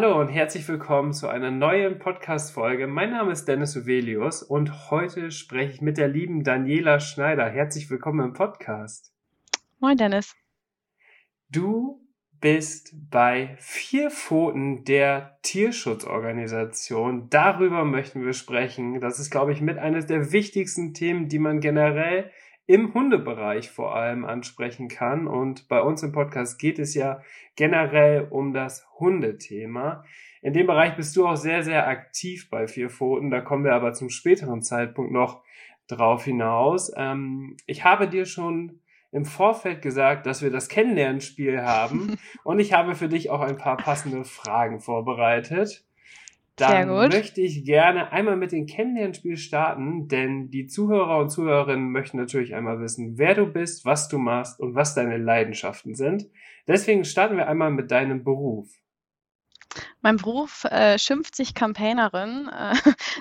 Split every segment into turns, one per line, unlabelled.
Hallo und herzlich willkommen zu einer neuen Podcast-Folge. Mein Name ist Dennis Uvelius und heute spreche ich mit der lieben Daniela Schneider. Herzlich willkommen im Podcast.
Moin, Dennis.
Du bist bei Vier Pfoten der Tierschutzorganisation. Darüber möchten wir sprechen. Das ist, glaube ich, mit eines der wichtigsten Themen, die man generell im Hundebereich vor allem ansprechen kann. Und bei uns im Podcast geht es ja generell um das Hundethema. In dem Bereich bist du auch sehr, sehr aktiv bei Vier Pfoten. Da kommen wir aber zum späteren Zeitpunkt noch drauf hinaus. Ähm, ich habe dir schon im Vorfeld gesagt, dass wir das Kennenlernspiel haben und ich habe für dich auch ein paar passende Fragen vorbereitet. Dann möchte ich gerne einmal mit dem Kennenlernspiel starten, denn die Zuhörer und Zuhörerinnen möchten natürlich einmal wissen, wer du bist, was du machst und was deine Leidenschaften sind. Deswegen starten wir einmal mit deinem Beruf.
Mein Beruf äh, schimpft sich Campaignerin. Äh,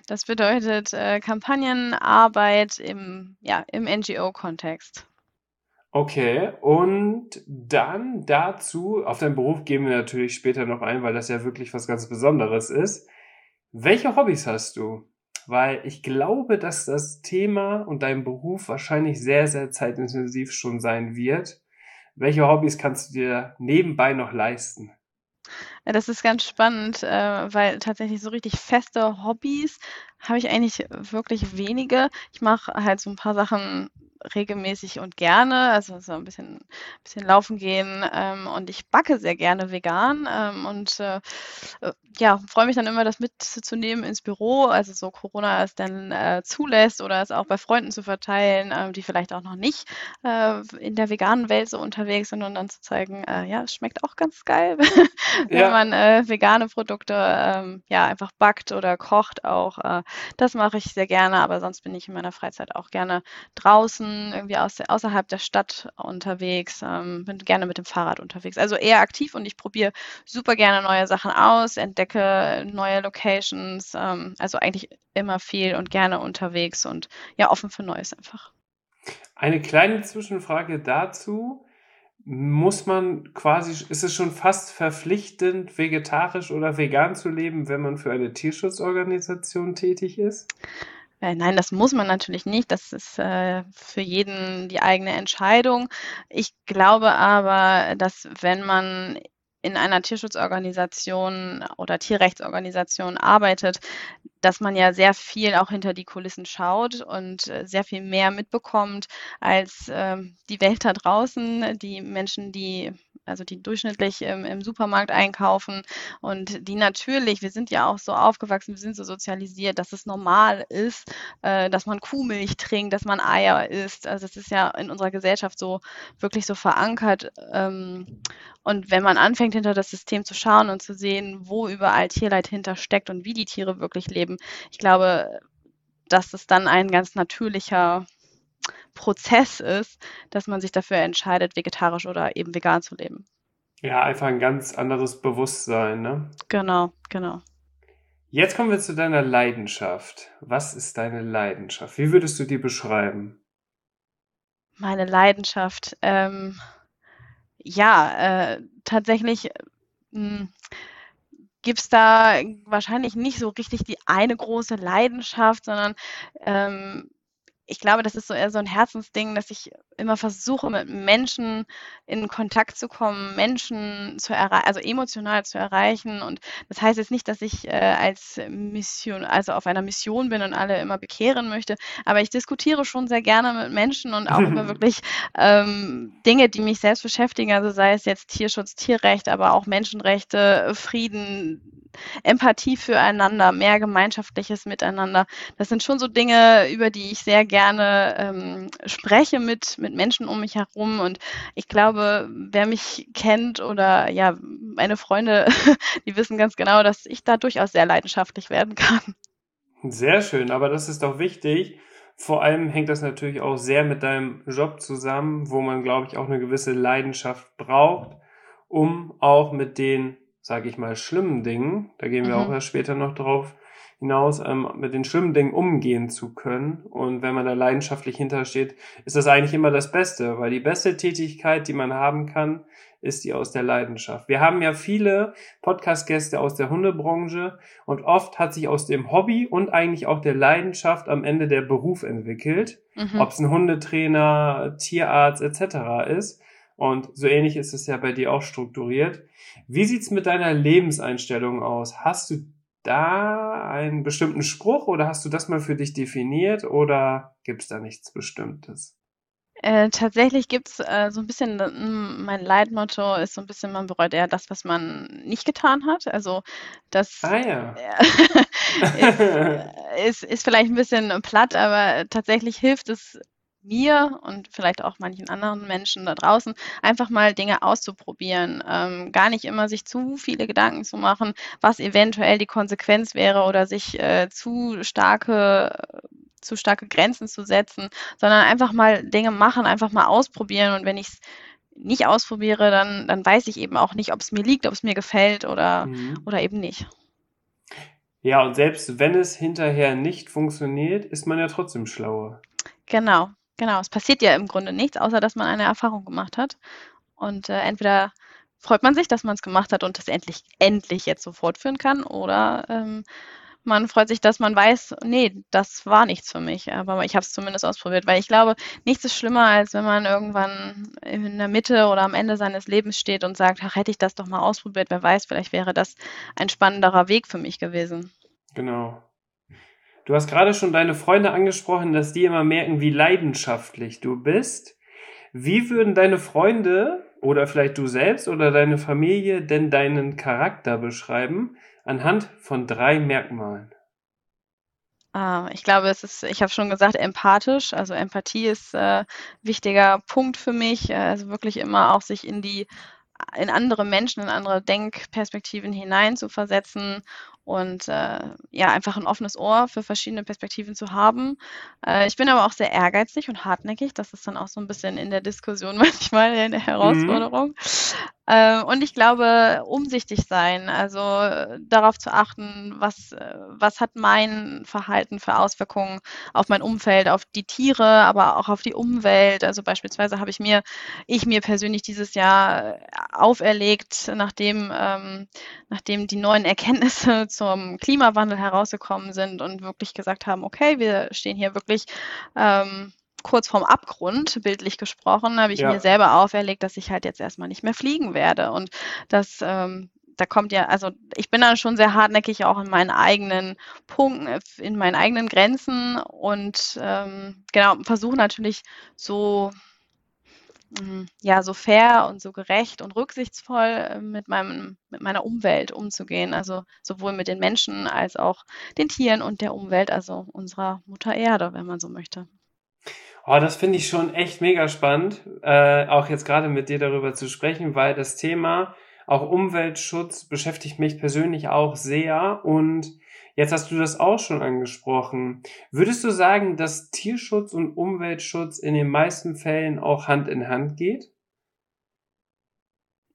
das bedeutet äh, Kampagnenarbeit im, ja, im NGO-Kontext.
Okay, und dann dazu, auf deinen Beruf gehen wir natürlich später noch ein, weil das ja wirklich was ganz Besonderes ist. Welche Hobbys hast du? Weil ich glaube, dass das Thema und dein Beruf wahrscheinlich sehr, sehr zeitintensiv schon sein wird. Welche Hobbys kannst du dir nebenbei noch leisten?
Ja, das ist ganz spannend, äh, weil tatsächlich so richtig feste Hobbys habe ich eigentlich wirklich wenige. Ich mache halt so ein paar Sachen regelmäßig und gerne, also so ein bisschen, bisschen laufen gehen ähm, und ich backe sehr gerne vegan ähm, und äh, äh, ja, freue mich dann immer, das mitzunehmen ins Büro, also so Corona es dann äh, zulässt oder es auch bei Freunden zu verteilen, äh, die vielleicht auch noch nicht äh, in der veganen Welt so unterwegs sind und dann zu zeigen, äh, ja, es schmeckt auch ganz geil, wenn ja. man vegane Produkte ähm, ja einfach backt oder kocht auch. das mache ich sehr gerne, aber sonst bin ich in meiner Freizeit auch gerne draußen irgendwie aus, außerhalb der Stadt unterwegs, ähm, bin gerne mit dem Fahrrad unterwegs. Also eher aktiv und ich probiere super gerne neue Sachen aus, entdecke neue Locations, ähm, also eigentlich immer viel und gerne unterwegs und ja, offen für Neues einfach.
Eine kleine Zwischenfrage dazu. Muss man quasi, ist es schon fast verpflichtend, vegetarisch oder vegan zu leben, wenn man für eine Tierschutzorganisation tätig ist?
Äh, nein, das muss man natürlich nicht. Das ist äh, für jeden die eigene Entscheidung. Ich glaube aber, dass wenn man in einer Tierschutzorganisation oder Tierrechtsorganisation arbeitet, dass man ja sehr viel auch hinter die Kulissen schaut und äh, sehr viel mehr mitbekommt als äh, die Welt da draußen, die Menschen, die also die durchschnittlich im, im, Supermarkt einkaufen und die natürlich, wir sind ja auch so aufgewachsen, wir sind so sozialisiert, dass es normal ist, äh, dass man Kuhmilch trinkt, dass man Eier isst. Also es ist ja in unserer Gesellschaft so wirklich so verankert. Ähm, und wenn man anfängt, hinter das System zu schauen und zu sehen, wo überall Tierleid hintersteckt und wie die Tiere wirklich leben, ich glaube, dass es dann ein ganz natürlicher Prozess ist, dass man sich dafür entscheidet, vegetarisch oder eben vegan zu leben.
Ja, einfach ein ganz anderes Bewusstsein, ne?
Genau, genau.
Jetzt kommen wir zu deiner Leidenschaft. Was ist deine Leidenschaft? Wie würdest du die beschreiben?
Meine Leidenschaft, ähm, ja, äh, tatsächlich hm, gibt es da wahrscheinlich nicht so richtig die eine große Leidenschaft, sondern ähm, ich glaube, das ist so eher so ein Herzensding, dass ich immer versuche, mit Menschen in Kontakt zu kommen, Menschen zu erreichen, also emotional zu erreichen. Und das heißt jetzt nicht, dass ich äh, als Mission, also auf einer Mission bin und alle immer bekehren möchte, aber ich diskutiere schon sehr gerne mit Menschen und auch über wirklich ähm, Dinge, die mich selbst beschäftigen, also sei es jetzt Tierschutz, Tierrecht, aber auch Menschenrechte, Frieden, Empathie füreinander, mehr gemeinschaftliches Miteinander. Das sind schon so Dinge, über die ich sehr gerne ähm, spreche mit, mit Menschen um mich herum. Und ich glaube, wer mich kennt oder ja, meine Freunde, die wissen ganz genau, dass ich da durchaus sehr leidenschaftlich werden kann.
Sehr schön, aber das ist doch wichtig, Vor allem hängt das natürlich auch sehr mit deinem Job zusammen, wo man, glaube ich, auch eine gewisse Leidenschaft braucht, um auch mit den, sage ich mal, schlimmen Dingen, da gehen wir mhm. auch erst später noch drauf hinaus, ähm, mit den schlimmen Dingen umgehen zu können. Und wenn man da leidenschaftlich hintersteht, ist das eigentlich immer das Beste, weil die beste Tätigkeit, die man haben kann, ist die aus der Leidenschaft. Wir haben ja viele Podcast-Gäste aus der Hundebranche und oft hat sich aus dem Hobby und eigentlich auch der Leidenschaft am Ende der Beruf entwickelt, mhm. ob es ein Hundetrainer, Tierarzt etc. ist. Und so ähnlich ist es ja bei dir auch strukturiert. Wie sieht's mit deiner Lebenseinstellung aus? Hast du da einen bestimmten Spruch oder hast du das mal für dich definiert oder gibt's da nichts Bestimmtes?
Äh, tatsächlich gibt's äh, so ein bisschen, hm, mein Leitmotto ist so ein bisschen, man bereut eher das, was man nicht getan hat. Also das
Ah ja.
ist, ist, ist vielleicht ein bisschen platt, aber tatsächlich hilft es mir und vielleicht auch manchen anderen Menschen da draußen, einfach mal Dinge auszuprobieren. Ähm, gar nicht immer sich zu viele Gedanken zu machen, was eventuell die Konsequenz wäre oder sich äh, zu starke zu starke Grenzen zu setzen, sondern einfach mal Dinge machen, einfach mal ausprobieren. Und wenn ich es nicht ausprobiere, dann, dann weiß ich eben auch nicht, ob es mir liegt, ob es mir gefällt oder, mhm. oder eben nicht.
Ja, und selbst wenn es hinterher nicht funktioniert, ist man ja trotzdem schlauer.
Genau, genau. Es passiert ja im Grunde nichts, außer dass man eine Erfahrung gemacht hat. Und äh, entweder freut man sich, dass man es gemacht hat und das endlich, endlich jetzt so fortführen kann, oder ähm, man freut sich, dass man weiß, nee, das war nichts für mich, aber ich habe es zumindest ausprobiert, weil ich glaube, nichts ist schlimmer, als wenn man irgendwann in der Mitte oder am Ende seines Lebens steht und sagt, ach, hätte ich das doch mal ausprobiert, wer weiß, vielleicht wäre das ein spannenderer Weg für mich gewesen.
Genau. Du hast gerade schon deine Freunde angesprochen, dass die immer merken, wie leidenschaftlich du bist. Wie würden deine Freunde oder vielleicht du selbst oder deine Familie denn deinen Charakter beschreiben? anhand von drei Merkmalen?
Ah, ich glaube, es ist, ich habe schon gesagt, empathisch. Also Empathie ist äh, wichtiger Punkt für mich. Also wirklich immer auch sich in die in andere Menschen, in andere Denkperspektiven hinein zu versetzen und äh, ja, einfach ein offenes Ohr für verschiedene Perspektiven zu haben. Äh, ich bin aber auch sehr ehrgeizig und hartnäckig. Das ist dann auch so ein bisschen in der Diskussion manchmal eine Herausforderung. Mhm. Äh, und ich glaube, umsichtig sein, also darauf zu achten, was, was hat mein Verhalten für Auswirkungen auf mein Umfeld, auf die Tiere, aber auch auf die Umwelt. Also beispielsweise habe ich mir, ich mir persönlich dieses Jahr auferlegt, nachdem, ähm, nachdem die neuen Erkenntnisse zum Klimawandel herausgekommen sind und wirklich gesagt haben, okay, wir stehen hier wirklich ähm, kurz vorm Abgrund, bildlich gesprochen, habe ich ja. mir selber auferlegt, dass ich halt jetzt erstmal nicht mehr fliegen werde. Und das ähm, da kommt ja, also ich bin dann schon sehr hartnäckig auch in meinen eigenen Punkten, in meinen eigenen Grenzen und ähm, genau, versuche natürlich so Mhm. ja, so fair und so gerecht und rücksichtsvoll äh, mit meinem, mit meiner Umwelt umzugehen. Also sowohl mit den Menschen als auch den Tieren und der Umwelt, also unserer Mutter Erde, wenn man so möchte.
Oh, das finde ich schon echt mega spannend, äh, auch jetzt gerade mit dir darüber zu sprechen, weil das Thema auch Umweltschutz beschäftigt mich persönlich auch sehr und Jetzt hast du das auch schon angesprochen. Würdest du sagen, dass Tierschutz und Umweltschutz in den meisten Fällen auch Hand in Hand geht?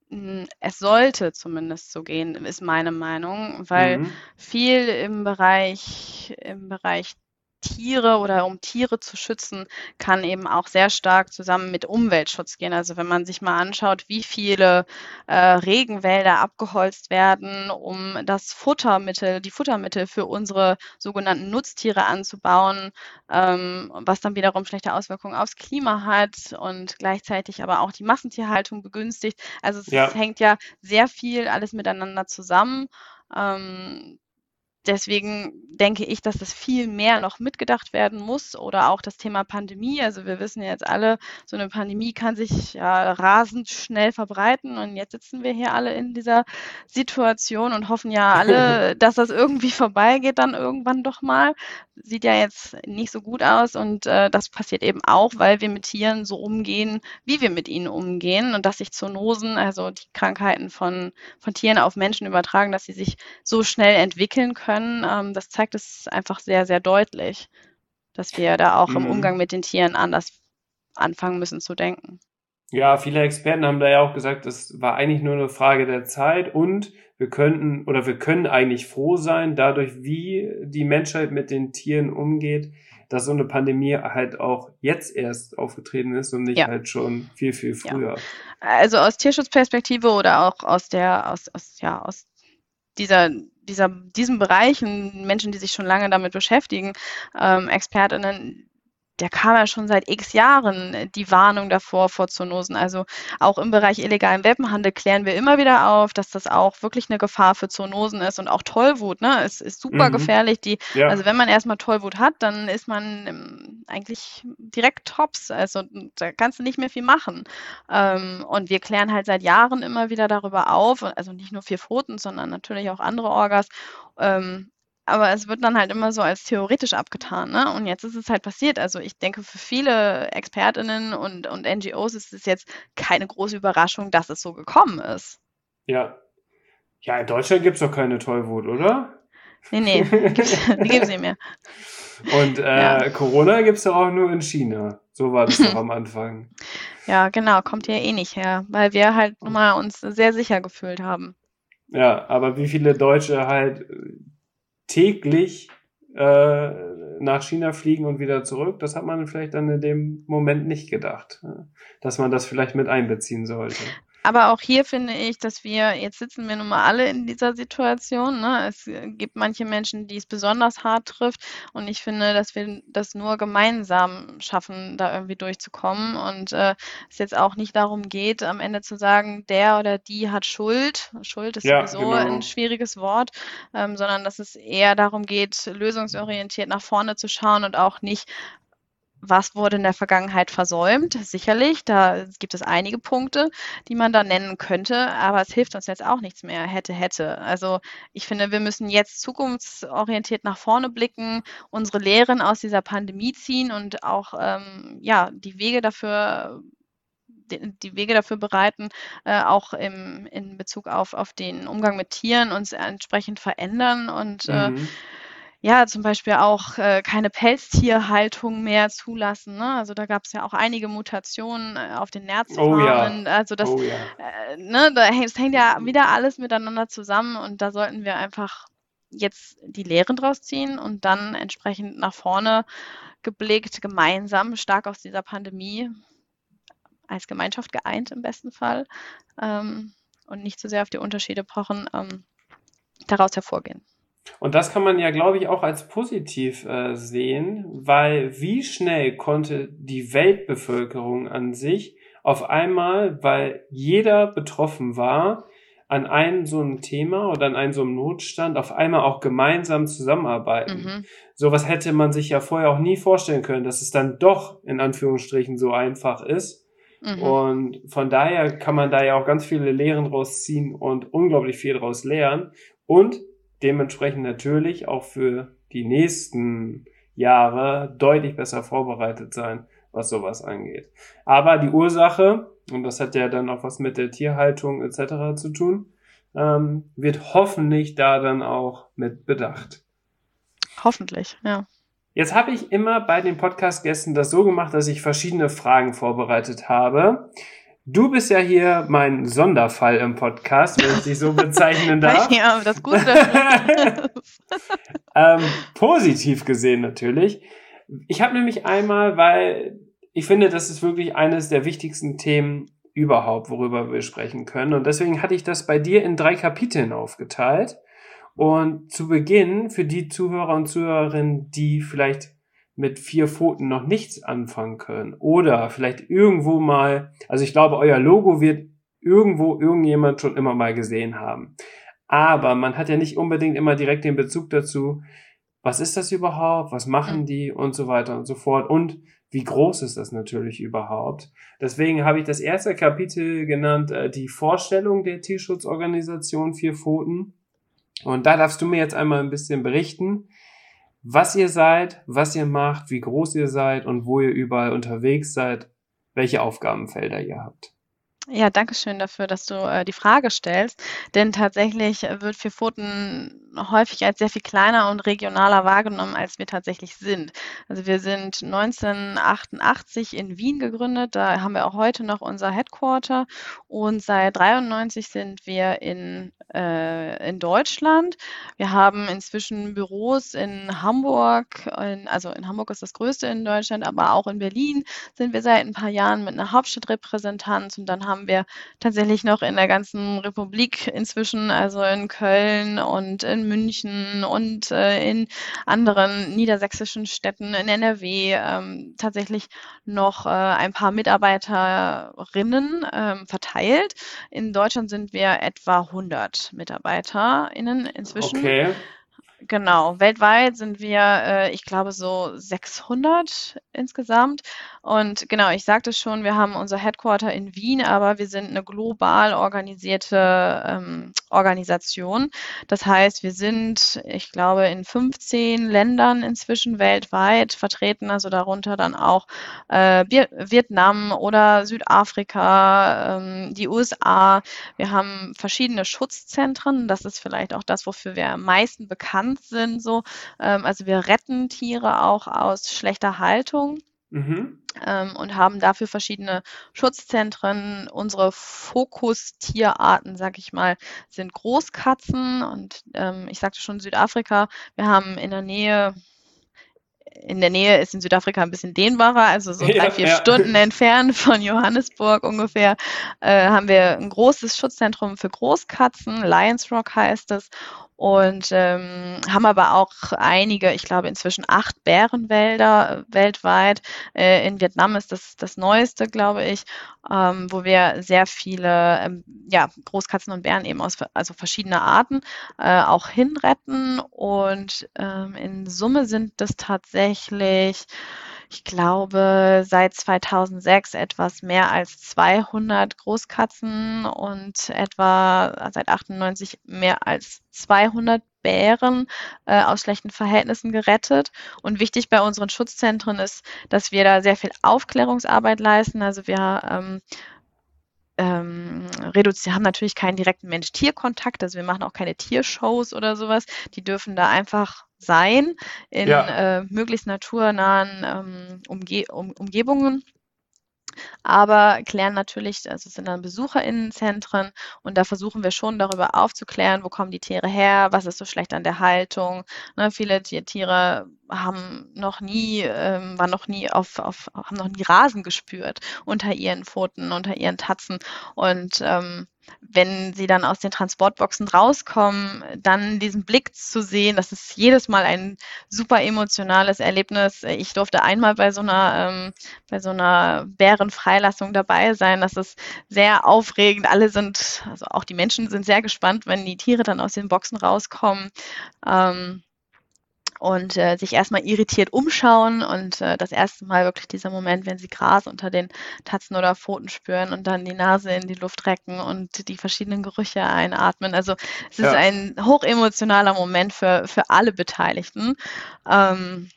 Hm, es sollte zumindest so gehen, ist meine Meinung, weil mhm. viel im Bereich, im Bereich Tiere oder um Tiere zu schützen, kann eben auch sehr stark zusammen mit Umweltschutz gehen. Also wenn man sich mal anschaut, wie viele äh, Regenwälder abgeholzt werden, um das Futtermittel, die Futtermittel für unsere sogenannten Nutztiere anzubauen, ähm, was dann wiederum schlechte Auswirkungen aufs Klima hat und gleichzeitig aber auch die Massentierhaltung begünstigt. Also es ja. hängt ja sehr viel alles miteinander zusammen. Ähm, deswegen denke ich, dass das viel mehr noch mitgedacht werden muss oder auch das Thema Pandemie. Also wir wissen ja jetzt alle, so eine Pandemie kann sich ja rasend schnell verbreiten und jetzt sitzen wir hier alle in dieser Situation und hoffen ja alle, dass das irgendwie vorbeigeht dann irgendwann doch mal. Sieht ja jetzt nicht so gut aus und äh, das passiert eben auch, weil wir mit Tieren so umgehen, wie wir mit ihnen umgehen und dass sich Zoonosen, also die Krankheiten von, von Tieren auf Menschen übertragen, dass sie sich so schnell entwickeln können können. Ähm, das zeigt es einfach sehr, sehr deutlich. dass wir da auch mhm. im Umgang mit den Tieren anders anfangen müssen zu denken.
Ja, viele Experten haben da ja auch gesagt, es war eigentlich nur eine Frage der Zeit und wir könnten oder wir können eigentlich froh sein, dadurch, wie die Menschheit mit den Tieren umgeht, dass so eine Pandemie halt auch jetzt erst aufgetreten ist und nicht ja. halt schon viel, viel früher. Ja.
Also aus Tierschutzperspektive oder auch aus der, aus, aus, ja, aus dieser, dieser, diesem Bereichen, Menschen, die sich schon lange damit beschäftigen, ähm, ExpertInnen, der kam ja schon seit x Jahren äh, die Warnung davor vor Zoonosen. Also auch im Bereich illegalen Welpenhandel klären wir immer wieder auf, dass das auch wirklich eine Gefahr für Zoonosen ist und auch Tollwut, ne? Es ist super mhm. gefährlich. Die, ja. Also wenn man erstmal Tollwut hat, dann ist man ähm, eigentlich direkt tops. Also da kannst du nicht mehr viel machen. Ähm, und wir klären halt seit Jahren immer wieder darüber auf, also nicht nur vier Pfoten, sondern natürlich auch andere Orgas. Ähm, aber es wird dann halt immer so als theoretisch abgetan. Ne? Und jetzt ist es halt passiert. Also ich denke, für viele Expertinnen und, und NGOs ist es jetzt keine große Überraschung, dass es so gekommen ist.
Ja. Ja, in Deutschland gibt es doch keine Tollwut, oder?
Nee, nee, gibt's, die gibt es nicht mehr.
Und äh, ja. Corona gibt es ja auch nur in China. So war das doch am Anfang.
Ja, genau, kommt ja eh nicht her, weil wir halt nun mal uns sehr sicher gefühlt haben.
Ja, aber wie viele Deutsche halt täglich äh, nach China fliegen und wieder zurück, das hat man vielleicht dann in dem Moment nicht gedacht, dass man das vielleicht mit einbeziehen sollte.
Aber auch hier finde ich, dass wir, jetzt sitzen wir nun mal alle in dieser Situation. Ne? Es gibt manche Menschen, die es besonders hart trifft. Und ich finde, dass wir das nur gemeinsam schaffen, da irgendwie durchzukommen. Und äh, es jetzt auch nicht darum geht, am Ende zu sagen, der oder die hat Schuld. Schuld ist ja, sowieso genau. ein schwieriges Wort, ähm, sondern dass es eher darum geht, lösungsorientiert nach vorne zu schauen und auch nicht was wurde in der Vergangenheit versäumt? Sicherlich, da gibt es einige Punkte, die man da nennen könnte, aber es hilft uns jetzt auch nichts mehr, hätte, hätte. Also ich finde, wir müssen jetzt zukunftsorientiert nach vorne blicken, unsere Lehren aus dieser Pandemie ziehen und auch ähm, ja, die Wege dafür die Wege dafür bereiten, äh, auch im, in Bezug auf, auf den Umgang mit Tieren uns entsprechend verändern und äh, mhm. äh, ja, zum Beispiel auch äh, keine Pelztierhaltung mehr zulassen. Ne? Also da gab es ja auch einige Mutationen äh, auf den Nerzfarmen. Oh ja. Also das, oh ja. äh, ne, da hängt, das hängt ja wieder alles miteinander zusammen und da sollten wir einfach jetzt die Lehren draus ziehen und dann entsprechend nach vorne geblickt, gemeinsam stark aus dieser Pandemie als Gemeinschaft geeint im besten Fall ähm, und nicht zu so sehr auf die Unterschiede pochen, ähm, daraus hervorgehen.
Und das kann man ja, glaube ich, auch als positiv äh, sehen, weil wie schnell konnte die Weltbevölkerung an sich auf einmal, weil jeder betroffen war, an einem so einem Thema oder an einem so einem Notstand auf einmal auch gemeinsam zusammenarbeiten. Mhm. Sowas hätte man sich ja vorher auch nie vorstellen können, dass es dann doch in Anführungsstrichen so einfach ist. Mhm. Und von daher kann man da ja auch ganz viele Lehren rausziehen und unglaublich viel draus lernen. Und dementsprechend natürlich auch für die nächsten Jahre deutlich besser vorbereitet sein, was sowas angeht. Aber die Ursache, und das hat ja dann auch was mit der Tierhaltung etc. zu tun, ähm, wird hoffentlich da dann auch mit bedacht.
Hoffentlich, ja.
Jetzt habe ich immer bei den Podcast-Gästen das so gemacht, dass ich verschiedene Fragen vorbereitet habe. Du bist ja hier mein Sonderfall im Podcast, wenn ich dich so bezeichnen darf.
ja, das Gute.
ähm, positiv gesehen natürlich. Ich habe nämlich einmal, weil ich finde, das ist wirklich eines der wichtigsten Themen überhaupt, worüber wir sprechen können. Und deswegen hatte ich das bei dir in drei Kapiteln aufgeteilt. Und zu Beginn, für die Zuhörer und Zuhörerinnen, die vielleicht mit vier Pfoten noch nichts anfangen können oder vielleicht irgendwo mal, also ich glaube, euer Logo wird irgendwo irgendjemand schon immer mal gesehen haben. Aber man hat ja nicht unbedingt immer direkt den Bezug dazu, was ist das überhaupt, was machen mhm. die und so weiter und so fort und wie groß ist das natürlich überhaupt. Deswegen habe ich das erste Kapitel genannt, äh, die Vorstellung der Tierschutzorganisation Vier Pfoten. Und da darfst du mir jetzt einmal ein bisschen berichten, was ihr seid, was ihr macht, wie groß ihr seid und wo ihr überall unterwegs seid, welche Aufgabenfelder ihr habt.
Ja, danke schön dafür, dass du äh, die Frage stellst. Denn tatsächlich wird Vierpfoten häufig als sehr viel kleiner und regionaler wahrgenommen, als wir tatsächlich sind. Also wir sind 1988 in Wien gegründet, da haben wir auch heute noch unser Headquarter und seit 93 sind wir in, äh, in Deutschland. Wir haben inzwischen Büros in Hamburg, in, also in Hamburg ist das größte in Deutschland, aber auch in Berlin sind wir seit ein paar Jahren mit einer Hauptstadtrepräsentanz und dann haben wir tatsächlich noch in der ganzen Republik inzwischen, also in Köln und in München und äh, in anderen niedersächsischen Städten in NRW ähm, tatsächlich noch äh, ein paar Mitarbeiterinnen ähm, verteilt. In Deutschland sind wir etwa 100 MitarbeiterInnen inzwischen. Okay. Genau, weltweit sind wir, äh, ich glaube, so 600 insgesamt. Und genau, ich sagte schon, wir haben unser Headquarter in Wien, aber wir sind eine global organisierte ähm, Organisation. Das heißt, wir sind, ich glaube, in 15 Ländern inzwischen weltweit vertreten, also darunter dann auch äh, Vietnam oder Südafrika, ähm, die USA. Wir haben verschiedene Schutzzentren. Das ist vielleicht auch das, wofür wir am meisten bekannt bekannt sind. So. Ähm, also wir retten Tiere auch aus schlechter Haltung. Mhm. Ähm, und haben dafür verschiedene Schutzzentren. Unsere Fokustierarten, sag ich mal, sind Großkatzen und ähm, ich sagte schon Südafrika. Wir haben in der Nähe in der Nähe ist in Südafrika ein bisschen dehnbarer, also so drei, ja, vier ja. Stunden entfernt von Johannesburg ungefähr, äh, haben wir ein großes Schutzzentrum für Großkatzen, Lions Rock heißt es und ähm, haben aber auch einige, ich glaube inzwischen acht Bärenwälder äh, weltweit. Äh, in Vietnam ist das das neueste, glaube ich, ähm, wo wir sehr viele ähm, ja, Großkatzen und Bären eben aus also verschiedene Arten äh, auch hinretten. Und ähm, in Summe sind das tatsächlich ich glaube, seit 2006 etwas mehr als 200 Großkatzen und etwa seit 98 mehr als 200 Bären äh, aus schlechten Verhältnissen gerettet. Und wichtig bei unseren Schutzzentren ist, dass wir da sehr viel Aufklärungsarbeit leisten. Also wir ähm, ähm, reduzieren, haben natürlich keinen direkten Mensch-Tier-Kontakt, also wir machen auch keine Tiershows oder sowas. Die dürfen da einfach sein in ja. äh, möglichst naturnahen ähm, Umge um, Umgebungen aber klären natürlich, also es sind dann BesucherInnenzentren und da versuchen wir schon darüber aufzuklären, wo kommen die Tiere her, was ist so schlecht an der Haltung. Ne, viele Tiere haben noch nie, ähm, waren noch nie auf, auf, haben noch nie Rasen gespürt unter ihren Pfoten, unter ihren Tatzen und ähm, wenn sie dann aus den Transportboxen rauskommen, dann diesen Blick zu sehen, das ist jedes Mal ein super emotionales Erlebnis. Ich durfte einmal bei so einer, ähm, bei so einer Bärenfreilassung dabei sein. Das ist sehr aufregend. Alle sind, also auch die Menschen sind sehr gespannt, wenn die Tiere dann aus den Boxen rauskommen. Ähm, und äh, sich erstmal irritiert umschauen und äh, das erste Mal wirklich dieser Moment, wenn sie Gras unter den Tatzen oder Pfoten spüren und dann die Nase in die Luft recken und die verschiedenen Gerüche einatmen. Also es ja. ist ein hochemotionaler Moment für, für alle Beteiligten. Ähm,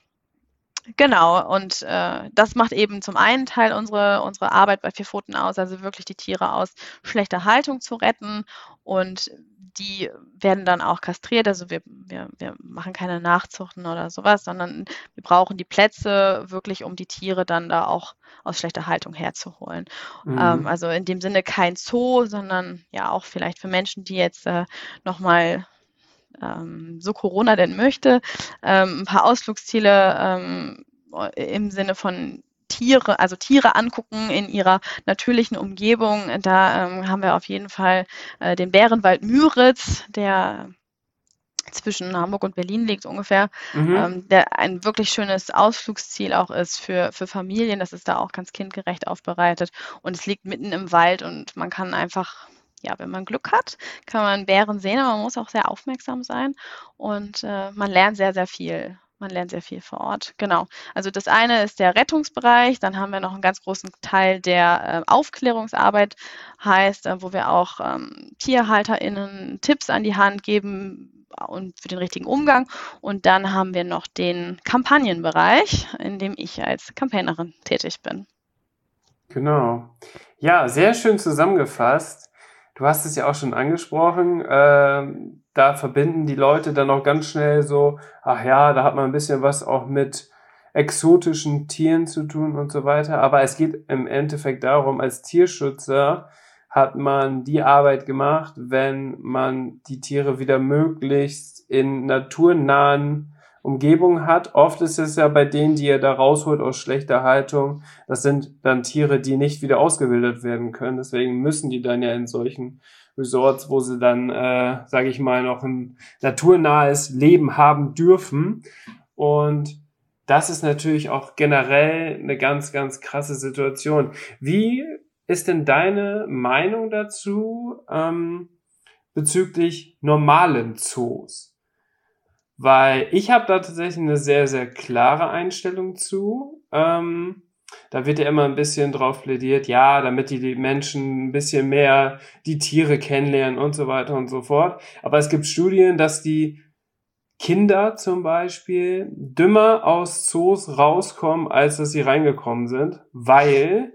Genau, und äh, das macht eben zum einen Teil unsere, unsere Arbeit bei Vier Pfoten aus, also wirklich die Tiere aus schlechter Haltung zu retten. Und die werden dann auch kastriert. Also wir, wir, wir machen keine Nachzuchten oder sowas, sondern wir brauchen die Plätze wirklich, um die Tiere dann da auch aus schlechter Haltung herzuholen. Mhm. Ähm, also in dem Sinne kein Zoo, sondern ja auch vielleicht für Menschen, die jetzt äh, nochmal ähm, so Corona denn möchte, ähm, ein paar Ausflugsziele ähm, im Sinne von Tiere, also Tiere angucken in ihrer natürlichen Umgebung. Da ähm, haben wir auf jeden Fall äh, den Bärenwald Müritz, der zwischen Hamburg und Berlin liegt ungefähr, mhm. ähm, der ein wirklich schönes Ausflugsziel auch ist für, für Familien. Das ist da auch ganz kindgerecht aufbereitet und es liegt mitten im Wald und man kann einfach ja, wenn man Glück hat, kann man Bären sehen, aber man muss auch sehr aufmerksam sein und äh, man lernt sehr, sehr viel. Man lernt sehr viel vor Ort. Genau. Also das eine ist der Rettungsbereich, dann haben wir noch einen ganz großen Teil der äh, Aufklärungsarbeit, heißt, äh, wo wir auch ähm, TierhalterInnen Tipps an die Hand geben, und für den richtigen Umgang. Und dann haben wir noch den Kampagnenbereich, in dem ich als Campaignerin tätig bin.
Genau. Ja, sehr schön zusammengefasst. Du hast es ja auch schon angesprochen. Äh, da verbinden die Leute dann auch ganz schnell so, ach ja, da hat man ein bisschen was auch mit exotischen Tieren zu tun und so weiter. Aber es geht im Endeffekt darum, als Tierschützer hat man die Arbeit gemacht, wenn man die Tiere wieder möglichst in naturnahen Umgebung hat. Oft ist es ja bei denen, die ihr da rausholt aus schlechter Haltung, das sind dann Tiere, die nicht wieder ausgebildet werden können. Deswegen müssen die dann ja in solchen Resorts, wo sie dann, äh, sage ich mal, noch ein naturnahes Leben haben dürfen. Und das ist natürlich auch generell eine ganz, ganz krasse Situation. Wie ist denn deine Meinung dazu ähm, bezüglich normalen Zoos? Weil ich habe da tatsächlich eine sehr, sehr klare Einstellung zu. Ähm, da wird ja immer ein bisschen drauf plädiert, ja, damit die, die Menschen ein bisschen mehr die Tiere kennenlernen und so weiter und so fort. Aber es gibt Studien, dass die Kinder zum Beispiel dümmer aus Zoos rauskommen, als dass sie reingekommen sind, weil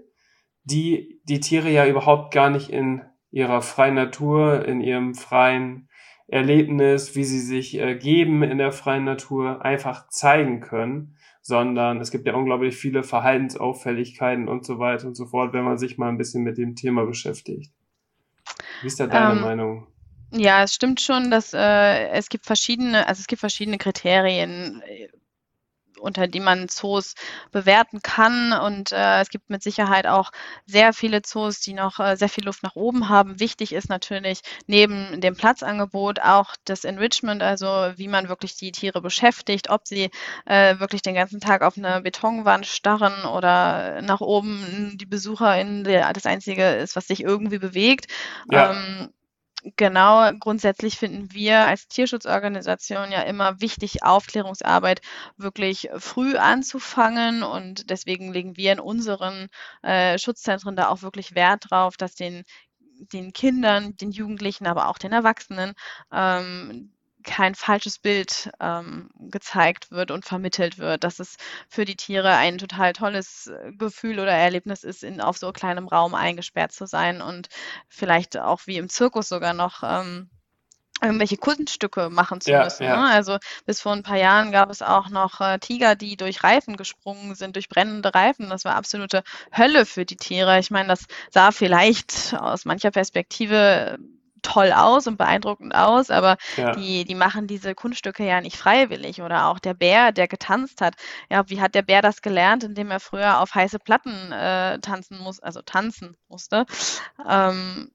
die, die Tiere ja überhaupt gar nicht in ihrer freien Natur, in ihrem freien Erlebnis, wie sie sich äh, geben in der freien Natur, einfach zeigen können, sondern es gibt ja unglaublich viele Verhaltensauffälligkeiten und so weiter und so fort, wenn man sich mal ein bisschen mit dem Thema beschäftigt. Wie ist da deine ähm, Meinung?
Ja, es stimmt schon, dass äh, es gibt verschiedene, also es gibt verschiedene Kriterien, unter die man Zoos bewerten kann. Und äh, es gibt mit Sicherheit auch sehr viele Zoos, die noch äh, sehr viel Luft nach oben haben. Wichtig ist natürlich neben dem Platzangebot auch das Enrichment, also wie man wirklich die Tiere beschäftigt, ob sie äh, wirklich den ganzen Tag auf eine Betonwand starren oder nach oben die BesucherInnen das Einzige ist, was sich irgendwie bewegt. Ja. Ähm, Genau, grundsätzlich finden wir als Tierschutzorganisation ja immer wichtig, Aufklärungsarbeit wirklich früh anzufangen. Und deswegen legen wir in unseren äh, Schutzzentren da auch wirklich Wert drauf, dass den den Kindern, den Jugendlichen, aber auch den Erwachsenen ähm, kein falsches Bild ähm, gezeigt wird und vermittelt wird, dass es für die Tiere ein total tolles äh, Gefühl oder Erlebnis ist, in, auf so kleinem Raum eingesperrt zu sein und vielleicht auch wie im Zirkus sogar noch ähm, irgendwelche Kunststücke machen zu ja, müssen. Ja. Ne? Also bis vor ein paar Jahren gab es auch noch äh, Tiger, die durch Reifen gesprungen sind, durch brennende Reifen. Das war absolute Hölle für die Tiere. Ich meine, das sah vielleicht aus mancher Perspektive toll aus und beeindruckend aus, aber ja. die, die machen diese Kunststücke ja nicht freiwillig. Oder auch der Bär, der getanzt hat. Ja, wie hat der Bär das gelernt, indem er früher auf heiße Platten äh, tanzen muss, also tanzen musste? Ähm,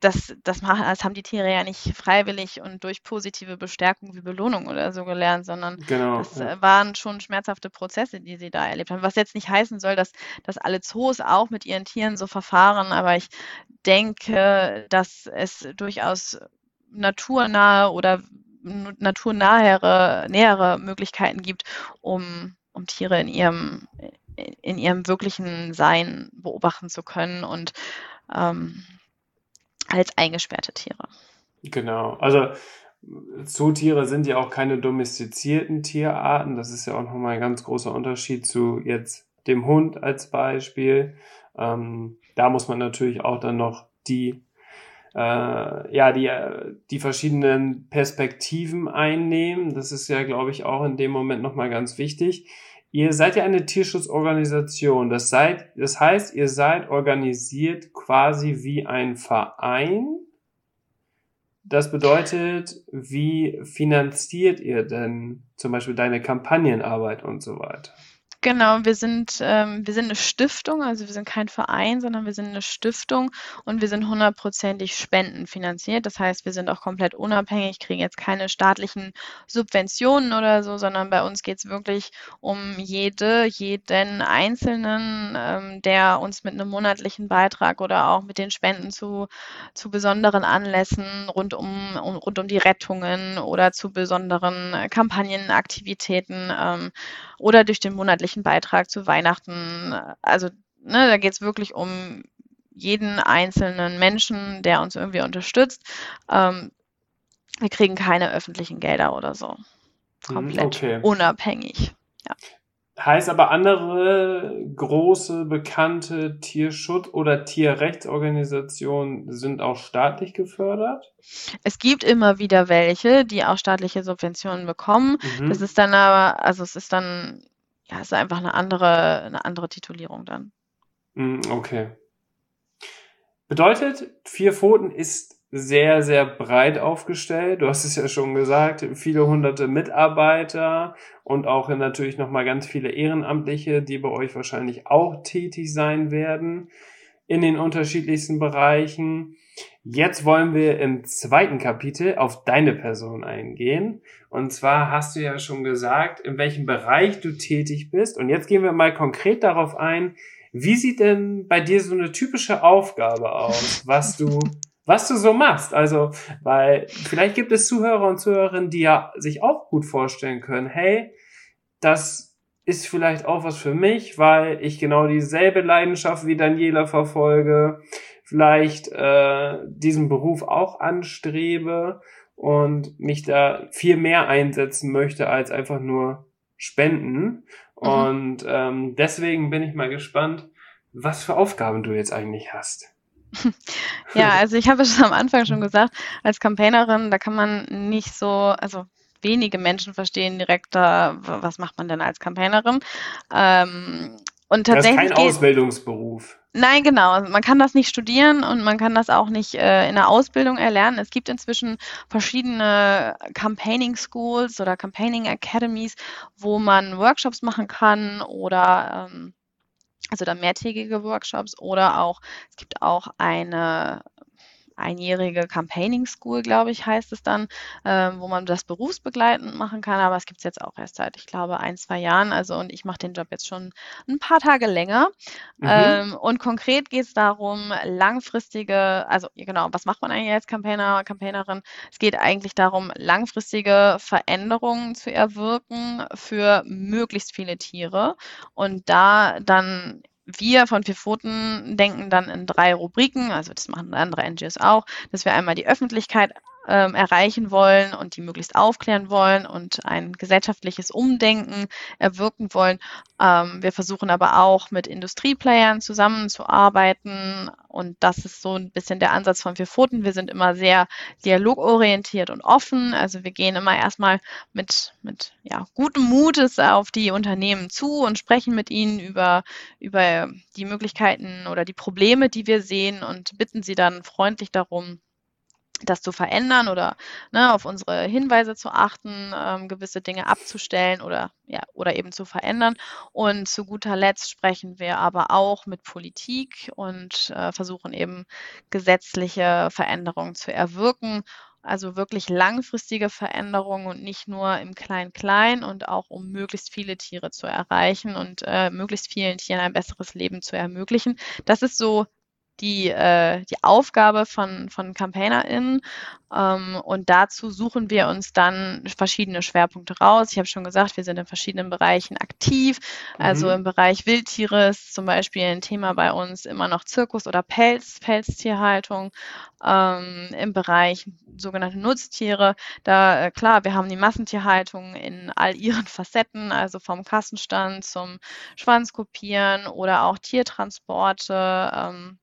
das, das, machen, das haben die Tiere ja nicht freiwillig und durch positive Bestärkung wie Belohnung oder so gelernt, sondern genau, das ja. Äh, waren schon schmerzhafte Prozesse, die sie da erlebt haben. Was jetzt nicht heißen soll, dass, dass alle Zoos auch mit ihren Tieren so verfahren, aber ich denke, dass es durchaus naturnahe oder naturnahere nähere Möglichkeiten gibt, um, um Tiere in ihrem, in ihrem wirklichen Sein beobachten zu können und ähm, als eingesperrte Tiere.
Genau, also Zootiere sind ja auch keine domestizierten Tierarten. Das ist ja auch nochmal ein ganz großer Unterschied zu jetzt dem Hund als Beispiel. Ähm, da muss man natürlich auch dann noch die äh, ja, die, die verschiedenen Perspektiven einnehmen. Das ist ja, glaube ich, auch in dem Moment nochmal ganz wichtig. Ihr seid ja eine Tierschutzorganisation. Das, seid, das heißt, ihr seid organisiert quasi wie ein Verein. Das bedeutet, wie finanziert ihr denn zum Beispiel deine Kampagnenarbeit und so weiter?
Genau, wir sind, ähm, wir sind eine Stiftung, also wir sind kein Verein, sondern wir sind eine Stiftung und wir sind hundertprozentig spendenfinanziert. Das heißt, wir sind auch komplett unabhängig, kriegen jetzt keine staatlichen Subventionen oder so, sondern bei uns geht es wirklich um jede, jeden Einzelnen, ähm, der uns mit einem monatlichen Beitrag oder auch mit den Spenden zu, zu besonderen Anlässen rund um, um rund um die Rettungen oder zu besonderen Kampagnenaktivitäten ähm, oder durch den monatlichen monatlichen Beitrag zu Weihnachten. Also ne, da geht es wirklich um jeden einzelnen Menschen, der uns irgendwie unterstützt. Ähm, wir kriegen keine öffentlichen Gelder oder so. Hm, Komplett okay. unabhängig. Ja.
Heißt aber andere große, bekannte Tierschutz- oder Tierrechtsorganisationen sind auch staatlich gefördert?
Es gibt immer wieder welche, die auch staatliche Subventionen bekommen.
Mhm.
Das ist dann aber, also es ist dann, ja, es ist einfach eine andere, eine andere Titulierung dann.
Mm, Okay. Bedeutet, vier Pfoten ist sehr, sehr breit aufgestellt. Du hast es ja schon gesagt, viele hunderte Mitarbeiter und auch natürlich nochmal ganz viele Ehrenamtliche, die bei euch wahrscheinlich auch tätig sein werden in den unterschiedlichsten Bereichen. Jetzt wollen wir im zweiten Kapitel auf deine Person eingehen. Und zwar hast du ja schon gesagt, in welchem Bereich du tätig bist. Und jetzt gehen wir mal konkret darauf ein, wie sieht denn bei dir so eine typische Aufgabe aus, was du, was du so machst? Also, weil vielleicht gibt es Zuhörer und Zuhörerinnen, die ja sich auch gut vorstellen können, hey, das ist vielleicht auch was für mich, weil ich genau dieselbe Leidenschaft wie Daniela verfolge, vielleicht äh, diesen Beruf auch anstrebe und mich da viel mehr einsetzen möchte als einfach nur spenden.
Mhm.
Und ähm, deswegen bin ich mal gespannt, was für Aufgaben du jetzt eigentlich hast.
Ja, also ich habe es am Anfang schon gesagt, als Campaignerin, da kann man nicht so, also wenige Menschen verstehen direkt, da, was macht man denn als Campaignerin? Ähm, und
Das ist
tatsächlich
kein Ausbildungsberuf.
Nein, genau. Also man kann das nicht studieren und man kann das auch nicht äh, in der Ausbildung erlernen. Es gibt inzwischen verschiedene Campaigning Schools oder Campaigning Academies, wo man Workshops machen kann oder ähm, also dann mehrtägige Workshops oder auch, es gibt auch eine einjährige Campaigning School, glaube ich, heißt es dann, ähm, wo man das berufsbegleitend machen kann. Aber es gibt es jetzt auch erst seit, ich glaube, ein, zwei Jahren. Also und ich mache den Job jetzt schon ein paar Tage länger.
Mhm.
Ähm, und konkret geht es darum, langfristige, also genau, was macht man eigentlich als Campaigner, Campaignerin? Es geht eigentlich darum, langfristige Veränderungen zu erwirken für möglichst viele Tiere und da dann wir von Vier Pfoten denken dann in drei Rubriken, also das machen andere NGOs auch, dass wir einmal die Öffentlichkeit ähm, erreichen wollen und die möglichst aufklären wollen und ein gesellschaftliches Umdenken erwirken wollen. Ähm, wir versuchen aber auch mit Industrieplayern zusammenzuarbeiten und das ist so ein bisschen der Ansatz von Vier Pfoten. Wir sind immer sehr dialogorientiert und offen. Also wir gehen immer erstmal mit, mit ja, gutem Mutes auf die Unternehmen zu und sprechen mit ihnen über, über die Möglichkeiten oder die Probleme, die wir sehen und bitten sie dann freundlich darum, das zu verändern oder ne, auf unsere Hinweise zu achten, ähm, gewisse Dinge abzustellen oder ja oder eben zu verändern. Und zu guter Letzt sprechen wir aber auch mit Politik und äh, versuchen eben gesetzliche Veränderungen zu erwirken. Also wirklich langfristige Veränderungen und nicht nur im Klein-Klein und auch um möglichst viele Tiere zu erreichen und äh, möglichst vielen Tieren ein besseres Leben zu ermöglichen. Das ist so die, äh, die Aufgabe von, von CampaignerInnen. Ähm, und dazu suchen wir uns dann verschiedene Schwerpunkte raus. Ich habe schon gesagt, wir sind in verschiedenen Bereichen aktiv. Also
Mhm.
im Bereich Wildtiere ist zum Beispiel ein Thema bei uns immer noch Zirkus oder Pelz, Pelztierhaltung. Ähm, Im Bereich sogenannte Nutztiere, da äh, klar, wir haben die Massentierhaltung in all ihren Facetten, also vom Kassenstand zum Schwanzkopieren oder auch Tiertransporte. Ähm,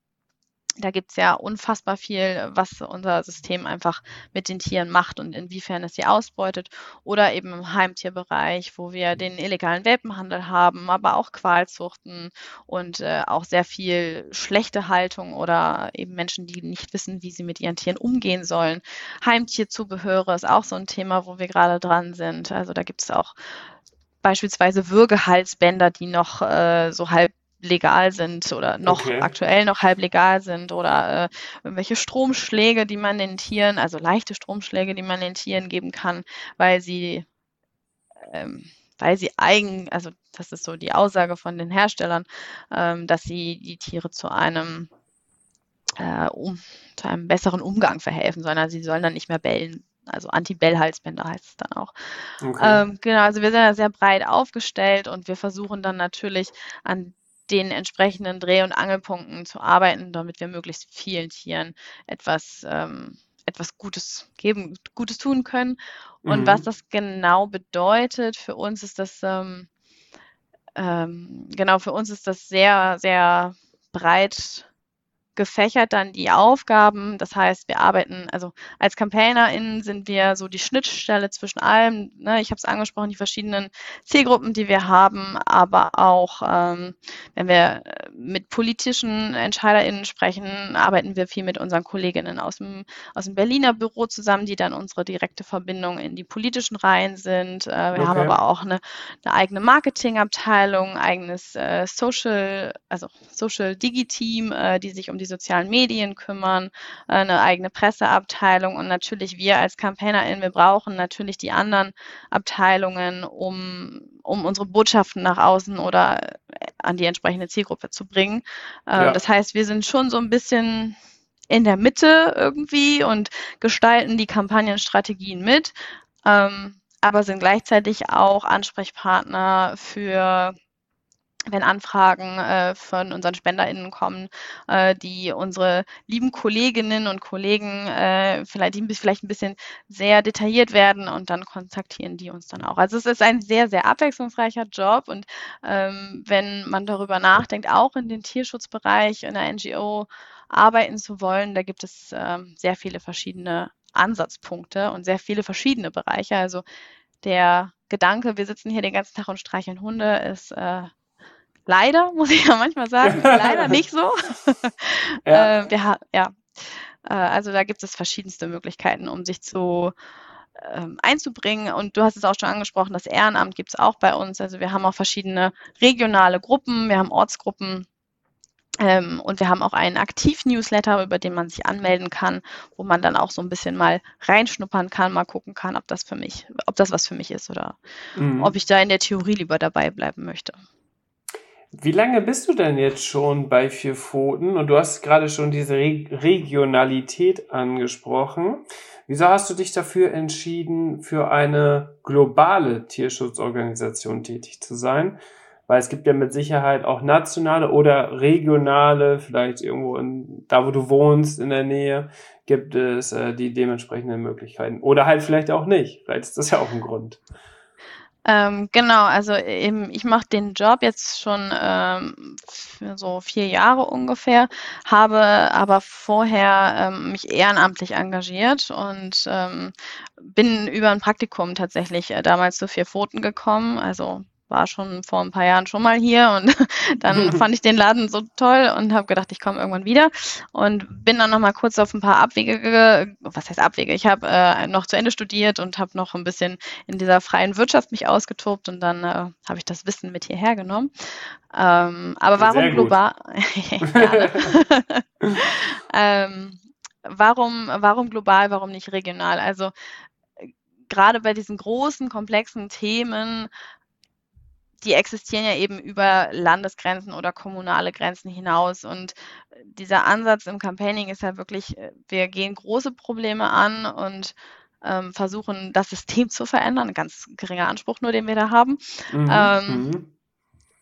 da gibt es ja unfassbar viel, was unser System einfach mit den Tieren macht und inwiefern es sie ausbeutet. Oder eben im Heimtierbereich, wo wir den illegalen Welpenhandel haben, aber auch Qualzuchten und äh, auch sehr viel schlechte Haltung oder eben Menschen, die nicht wissen, wie sie mit ihren Tieren umgehen sollen. Heimtierzubehöre ist auch so ein Thema, wo wir gerade dran sind. Also da gibt es auch beispielsweise Würgehalsbänder, die noch äh, so halb legal sind oder noch
Okay.
aktuell noch halb legal sind oder äh, irgendwelche Stromschläge, die man den Tieren, also leichte Stromschläge, die man den Tieren geben kann, weil sie ähm, weil sie eigen, also das ist so die Aussage von den Herstellern, ähm, dass sie die Tiere zu einem äh, um, zu einem besseren Umgang verhelfen sollen. Also sie sollen dann nicht mehr bellen. Also Anti-Bell-Halsbänder heißt es dann auch.
Okay.
Ähm, genau, also wir sind da sehr breit aufgestellt und wir versuchen dann natürlich an den entsprechenden Dreh- und Angelpunkten zu arbeiten, damit wir möglichst vielen Tieren etwas, ähm, etwas Gutes geben, Gutes tun können. Und
Mhm.
was das genau bedeutet für uns, ist das ähm, ähm, genau, für uns ist das sehr, sehr breit gefächert dann die Aufgaben. Das heißt, wir arbeiten, also als CampaignerInnen sind wir so die Schnittstelle zwischen allem. Ne? Ich habe es angesprochen, die verschiedenen Zielgruppen, die wir haben, aber auch, ähm, wenn wir mit politischen EntscheiderInnen sprechen, arbeiten wir viel mit unseren Kolleginnen aus dem, aus dem Berliner Büro zusammen, die dann unsere direkte Verbindung in die politischen Reihen sind. Äh, wir okay. haben aber auch eine, eine eigene Marketingabteilung, eigenes äh, Social, also Social Digi-Team, äh, die sich um die die sozialen Medien kümmern, äh, eine eigene Presseabteilung und natürlich wir als CampaignerInnen, wir brauchen natürlich die anderen Abteilungen, um, um unsere Botschaften nach außen oder äh, an die entsprechende Zielgruppe zu bringen. Äh, ja. Das heißt, wir sind schon so ein bisschen in der Mitte irgendwie und gestalten die Kampagnenstrategien mit, ähm, aber sind gleichzeitig auch Ansprechpartner für wenn Anfragen äh, von unseren SpenderInnen kommen, äh, die unsere lieben Kolleginnen und Kollegen äh, vielleicht, die vielleicht ein bisschen sehr detailliert werden und dann kontaktieren die uns dann auch. Also es ist ein sehr, sehr abwechslungsreicher Job und ähm, wenn man darüber nachdenkt, auch in den Tierschutzbereich in der NGO arbeiten zu wollen, da gibt es ähm, sehr viele verschiedene Ansatzpunkte und sehr viele verschiedene Bereiche. Also der Gedanke, wir sitzen hier den ganzen Tag und streicheln Hunde, ist äh, Leider, muss ich ja manchmal sagen, leider nicht so. ja. Äh, wir, ja. Äh, also da gibt es verschiedenste Möglichkeiten, um sich zu ähm, einzubringen. Und du hast es auch schon angesprochen, das Ehrenamt gibt es auch bei uns. Also wir haben auch verschiedene regionale Gruppen, wir haben Ortsgruppen. Ähm, und wir haben auch einen Aktiv-Newsletter, über den man sich anmelden kann, wo man dann auch so ein bisschen mal reinschnuppern kann, mal gucken kann, ob das für mich, ob das was für mich ist oder mhm. ob ich da in der Theorie lieber dabei bleiben möchte.
Wie lange bist du denn jetzt schon bei Vier Pfoten? Und du hast gerade schon diese Re Regionalität angesprochen. Wieso hast du dich dafür entschieden, für eine globale Tierschutzorganisation tätig zu sein? Weil es gibt ja mit Sicherheit auch nationale oder regionale, vielleicht irgendwo in, da wo du wohnst in der Nähe, gibt es äh, die dementsprechenden Möglichkeiten. Oder halt vielleicht auch nicht. Vielleicht ist das ja auch ein Grund.
Ähm, genau, also eben, ich mache den Job jetzt schon ähm, so vier Jahre ungefähr, habe aber vorher ähm, mich ehrenamtlich engagiert und ähm, bin über ein Praktikum tatsächlich äh, damals zu Vier Pfoten gekommen, also war schon vor ein paar Jahren schon mal hier und dann fand ich den Laden so toll und habe gedacht, ich komme irgendwann wieder und bin dann noch mal kurz auf ein paar Abwege, was heißt Abwege? Ich habe äh, noch zu Ende studiert und habe noch ein bisschen in dieser freien Wirtschaft mich ausgetobt und dann äh, habe ich das Wissen mit hierher genommen. Ähm, aber warum global? ähm, warum, warum global, warum nicht regional? Also gerade bei diesen großen, komplexen Themen die existieren ja eben über Landesgrenzen oder kommunale Grenzen hinaus. Und dieser Ansatz im Campaigning ist ja wirklich, äh, wir gehen große Probleme an und ähm, versuchen, das System zu verändern. Ein ganz geringer Anspruch nur, den wir da haben. Mhm. Ähm, mhm.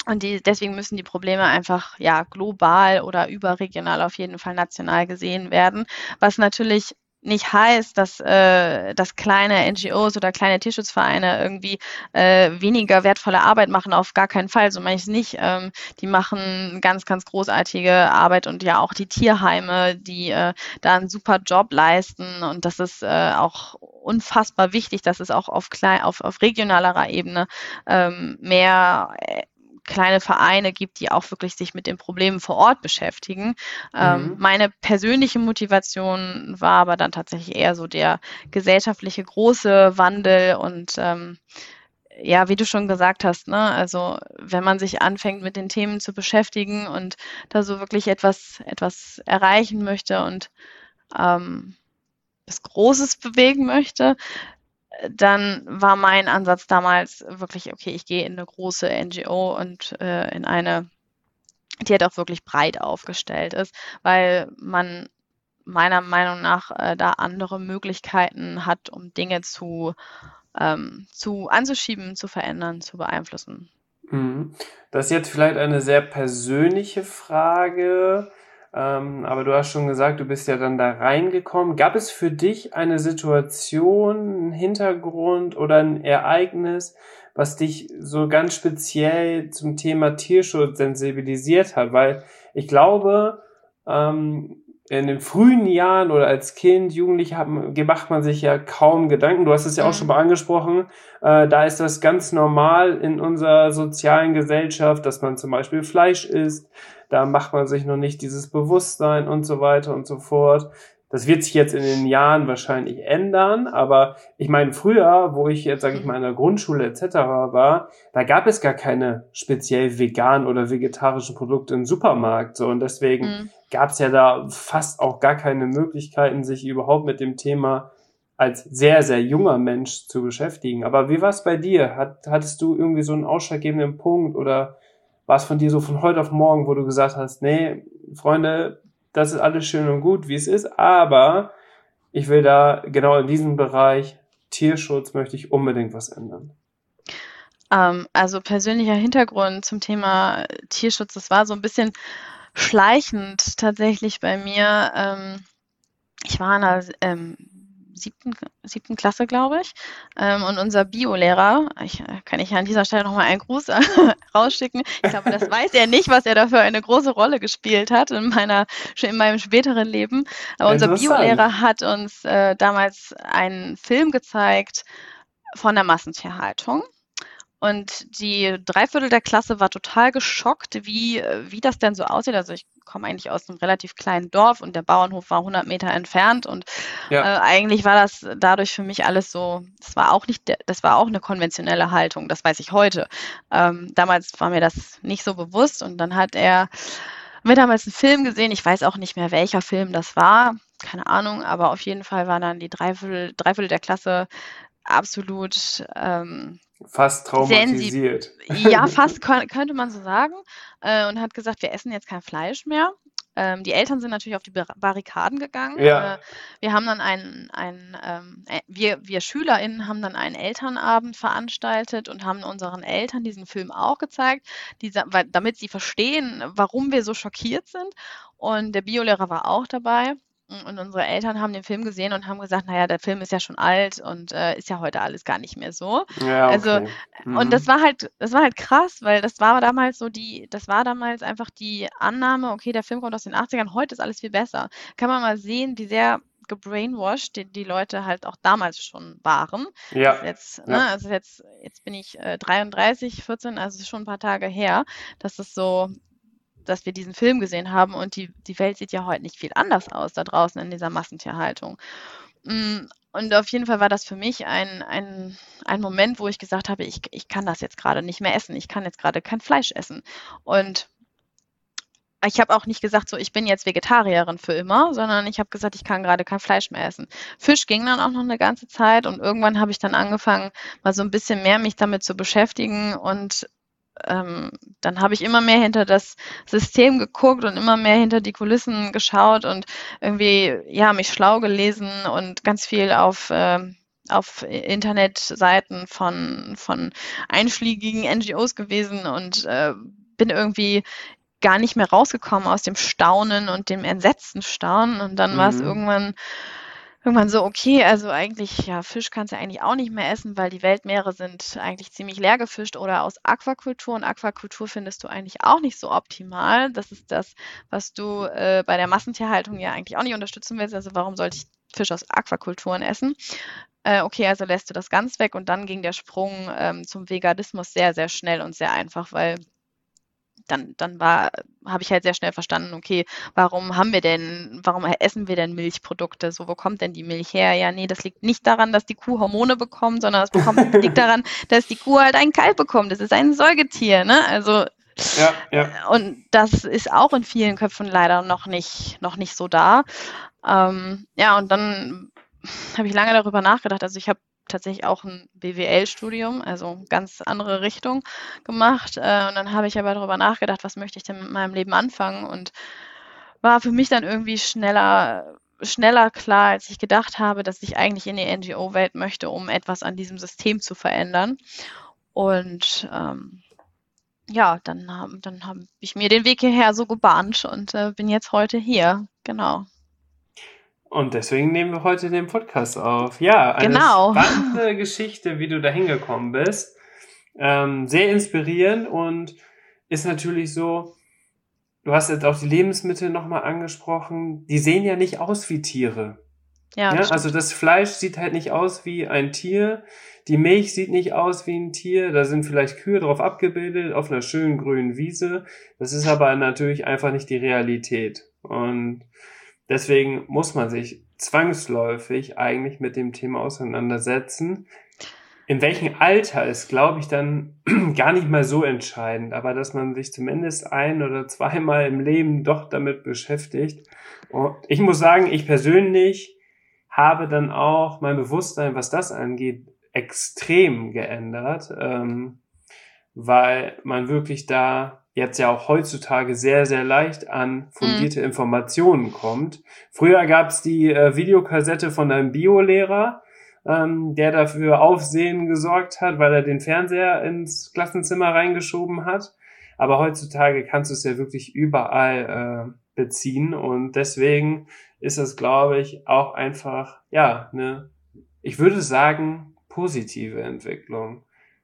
und die, deswegen müssen die Probleme einfach ja global oder überregional auf jeden Fall national gesehen werden, was natürlich nicht heißt, dass, äh, dass kleine NGOs oder kleine Tierschutzvereine irgendwie äh, weniger wertvolle Arbeit machen, auf gar keinen Fall, so meine ich es nicht. Ähm, die machen ganz, ganz großartige Arbeit und ja auch die Tierheime, die äh, da einen super Job leisten und das ist äh, auch unfassbar wichtig, dass es auch auf, klein, auf, auf regionalerer Ebene ähm, mehr äh, kleine Vereine gibt, die auch wirklich sich mit den Problemen vor Ort beschäftigen. Ähm, mhm. Ähm, meine persönliche Motivation war aber dann tatsächlich eher so der gesellschaftliche große Wandel und ähm, ja, wie du schon gesagt hast, ne, also wenn man sich anfängt mit den Themen zu beschäftigen und da so wirklich etwas, etwas erreichen möchte und ähm, was Großes bewegen möchte, dann war mein Ansatz damals wirklich, okay, ich gehe in eine große NGO und äh, in eine, die halt auch wirklich breit aufgestellt ist, weil man meiner Meinung nach äh, da andere Möglichkeiten hat, um Dinge zu, ähm, zu anzuschieben, zu verändern, zu beeinflussen.
Mhm. Das ist jetzt vielleicht eine sehr persönliche Frage. Ähm, aber du hast schon gesagt, du bist ja dann da reingekommen. Gab es für dich eine Situation, einen Hintergrund oder ein Ereignis, was dich so ganz speziell zum Thema Tierschutz sensibilisiert hat? Weil ich glaube, ähm, in den frühen Jahren oder als Kind, Jugendlich haben, macht man sich ja kaum Gedanken. Du hast es ja auch mhm. schon mal angesprochen. Äh, da ist das ganz normal in unserer sozialen Gesellschaft, dass man zum Beispiel Fleisch isst. Da macht man sich noch nicht dieses Bewusstsein und so weiter und so fort. Das wird sich jetzt in den Jahren wahrscheinlich ändern, aber ich meine, früher, wo ich jetzt, sage ich mal, in der Grundschule etc. war, da gab es gar keine speziell vegan oder vegetarischen Produkte im Supermarkt. So, und deswegen mhm. gab es ja da fast auch gar keine Möglichkeiten, sich überhaupt mit dem Thema als sehr, sehr junger Mensch zu beschäftigen. Aber wie war es bei dir? Hat, hattest du irgendwie so einen ausschlaggebenden Punkt oder war es von dir so von heute auf morgen, wo du gesagt hast, nee, Freunde, das ist alles schön und gut, wie es ist, aber ich will da genau in diesem Bereich Tierschutz möchte ich unbedingt was ändern.
Ähm, also persönlicher Hintergrund zum Thema Tierschutz, das war so ein bisschen schleichend tatsächlich bei mir. Ähm, ich war in einer ähm, siebten, siebten Klasse, glaube ich. Ähm, und unser Biolehrer, ich, äh, kann ich an dieser Stelle nochmal einen Gruß rausschicken. Ich glaube, das weiß er nicht, was er dafür eine große Rolle gespielt hat in, meiner, in meinem späteren Leben. Aber unser Biolehrer hat uns äh, damals einen Film gezeigt von der Massentierhaltung. Und die Dreiviertel der Klasse war total geschockt, wie, wie das denn so aussieht. Also ich komme eigentlich aus einem relativ kleinen Dorf und der Bauernhof war 100 Meter entfernt und ja. äh, eigentlich war das dadurch für mich alles so, das war auch nicht, das war auch eine konventionelle Haltung, das weiß ich heute. Ähm, damals war mir das nicht so bewusst und dann hat er mir damals einen Film gesehen, ich weiß auch nicht mehr, welcher Film das war, keine Ahnung, aber auf jeden Fall war dann die Dreiviertel, Dreiviertel der Klasse absolut ähm,
Fast traumatisiert.
Ja, fast könnte man so sagen. Äh, und hat gesagt, wir essen jetzt kein Fleisch mehr. Ähm, die Eltern sind natürlich auf die Barrikaden gegangen. Ja. Äh, wir haben dann einen, einen ähm, äh, wir, wir SchülerInnen haben dann einen Elternabend veranstaltet und haben unseren Eltern diesen Film auch gezeigt, die, weil, damit sie verstehen, warum wir so schockiert sind. Und der Biolehrer war auch dabei. Und unsere Eltern haben den Film gesehen und haben gesagt, naja, der Film ist ja schon alt und äh, ist ja heute alles gar nicht mehr so. Ja, also, okay. Also, mhm. und das war halt, das war halt krass, weil das war damals so die, das war damals einfach die Annahme, okay, der Film kommt aus den 80ern, heute ist alles viel besser. Kann man mal sehen, wie sehr gebrainwashed die, die Leute halt auch damals schon waren. Ja. Also jetzt, ne, also jetzt, jetzt bin ich äh, 33, 14, also schon ein paar Tage her, dass es so dass wir diesen Film gesehen haben und die, die Welt sieht ja heute nicht viel anders aus da draußen in dieser Massentierhaltung. Mm, und auf jeden Fall war das für mich ein, ein, ein Moment, wo ich gesagt habe, ich, ich kann das jetzt gerade nicht mehr essen. Ich kann jetzt gerade kein Fleisch essen. Und ich habe auch nicht gesagt, so ich bin jetzt Vegetarierin für immer, sondern ich habe gesagt, ich kann gerade kein Fleisch mehr essen. Fisch ging dann auch noch eine ganze Zeit und irgendwann habe ich dann angefangen, mal so ein bisschen mehr mich damit zu beschäftigen und ähm, dann habe ich immer mehr hinter das System geguckt und immer mehr hinter die Kulissen geschaut und irgendwie, ja, mich schlau gelesen und ganz viel auf, äh, auf Internetseiten von, von einschlägigen NGOs gewesen und äh, bin irgendwie gar nicht mehr rausgekommen aus dem Staunen und dem entsetzten Staunen. Und dann mhm. war es irgendwann irgendwann so, okay, also eigentlich, ja, Fisch kannst du eigentlich auch nicht mehr essen, weil die Weltmeere sind eigentlich ziemlich leer gefischt oder aus Aquakultur. Und Aquakultur findest du eigentlich auch nicht so optimal. Das ist das, was du äh, bei der Massentierhaltung ja eigentlich auch nicht unterstützen willst. Also warum sollte ich Fisch aus Aquakulturen essen? Äh, okay, also lässt du das ganz weg und dann ging der Sprung ähm, zum Veganismus sehr, sehr schnell und sehr einfach, weil dann, dann war, habe ich halt sehr schnell verstanden, okay, warum haben wir denn, warum essen wir denn Milchprodukte? So, wo kommt denn die Milch her? Ja, nee, das liegt nicht daran, dass die Kuh Hormone bekommt, sondern es bekommt, liegt daran, dass die Kuh halt einen Kalb bekommt. Das ist ein Säugetier, ne? Also ja, ja. Und das ist auch in vielen Köpfen leider noch nicht, noch nicht so da. Ähm, ja, und dann habe ich lange darüber nachgedacht. Also ich habe tatsächlich auch ein BWL-Studium, also ganz andere Richtung gemacht. Äh, und dann habe ich aber darüber nachgedacht, was möchte ich denn mit meinem Leben anfangen und war für mich dann irgendwie schneller schneller klar, als ich gedacht habe, dass ich eigentlich in die NGO-Welt möchte, um etwas an diesem System zu verändern. Und ähm, ja, dann, dann habe ich mir den Weg hierher so gebahnt und äh, bin jetzt heute hier. Genau.
Und deswegen nehmen wir heute den Podcast auf. Ja, eine genau. spannende Geschichte, wie du da hingekommen bist. ähm, sehr inspirierend und ist natürlich so, du hast jetzt auch die Lebensmittel nochmal angesprochen, die sehen ja nicht aus wie Tiere. Ja, ja also das Fleisch sieht halt nicht aus wie ein Tier, die Milch sieht nicht aus wie ein Tier, da sind vielleicht Kühe drauf abgebildet auf einer schönen grünen Wiese. Das ist aber natürlich einfach nicht die Realität. Und deswegen muss man sich zwangsläufig eigentlich mit dem Thema auseinandersetzen. In welchem Alter ist, glaube ich, dann gar nicht mal so entscheidend, aber dass man sich zumindest ein oder zweimal im Leben doch damit beschäftigt. Und ich muss sagen, ich persönlich habe dann auch mein Bewusstsein, was das angeht, extrem geändert, ähm, weil man wirklich da jetzt ja auch heutzutage sehr, sehr leicht an fundierte mhm. Informationen kommt. Früher gab es die äh, Videokassette von einem Biolehrer, ähm, der dafür Aufsehen gesorgt hat, weil er den Fernseher ins Klassenzimmer reingeschoben hat. Aber heutzutage kannst du es ja wirklich überall äh, beziehen und deswegen ist das, glaube ich, auch einfach, ja, ne, ich würde sagen, positive Entwicklung.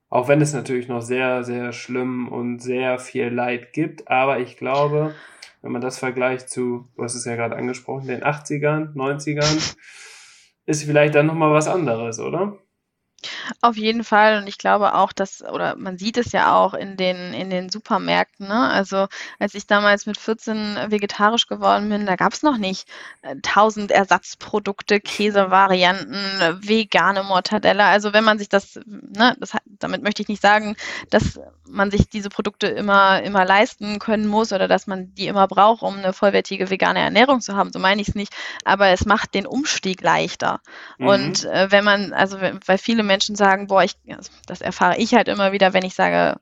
Auch wenn es natürlich noch sehr, sehr schlimm und sehr viel Leid gibt, aber ich glaube, wenn man das vergleicht zu, du hast es ja gerade angesprochen, den 80ern, 90ern, ist vielleicht dann nochmal was anderes, oder?
Auf jeden Fall und ich glaube auch, dass oder man sieht es ja auch in den in den Supermärkten, ne? Also, als ich damals mit 14 vegetarisch geworden bin, da gab es noch nicht, äh, 1.000 Ersatzprodukte, Käsevarianten, vegane Mortadella. Also, wenn man sich das ne, das damit möchte ich nicht sagen, dass man sich diese Produkte immer immer leisten können muss oder dass man die immer braucht, um eine vollwertige vegane Ernährung zu haben, so meine ich es nicht, aber es macht den Umstieg leichter. Mhm. Und, äh, wenn man also, weil viele Menschen sagen, boah, ich, das erfahre ich halt immer wieder, wenn ich sage,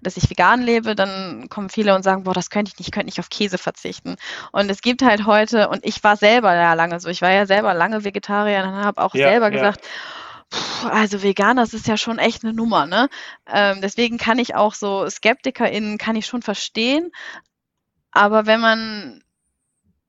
dass ich vegan lebe, dann kommen viele und sagen, boah, das könnte ich nicht, ich könnte nicht auf Käse verzichten. Und es gibt halt heute, und ich war selber ja lange so, ich war ja selber lange Vegetarier und habe auch ja, selber ja. gesagt, also vegan, das ist ja schon echt eine Nummer, ne? Ähm, deswegen kann ich auch so SkeptikerInnen kann ich schon verstehen. Aber wenn man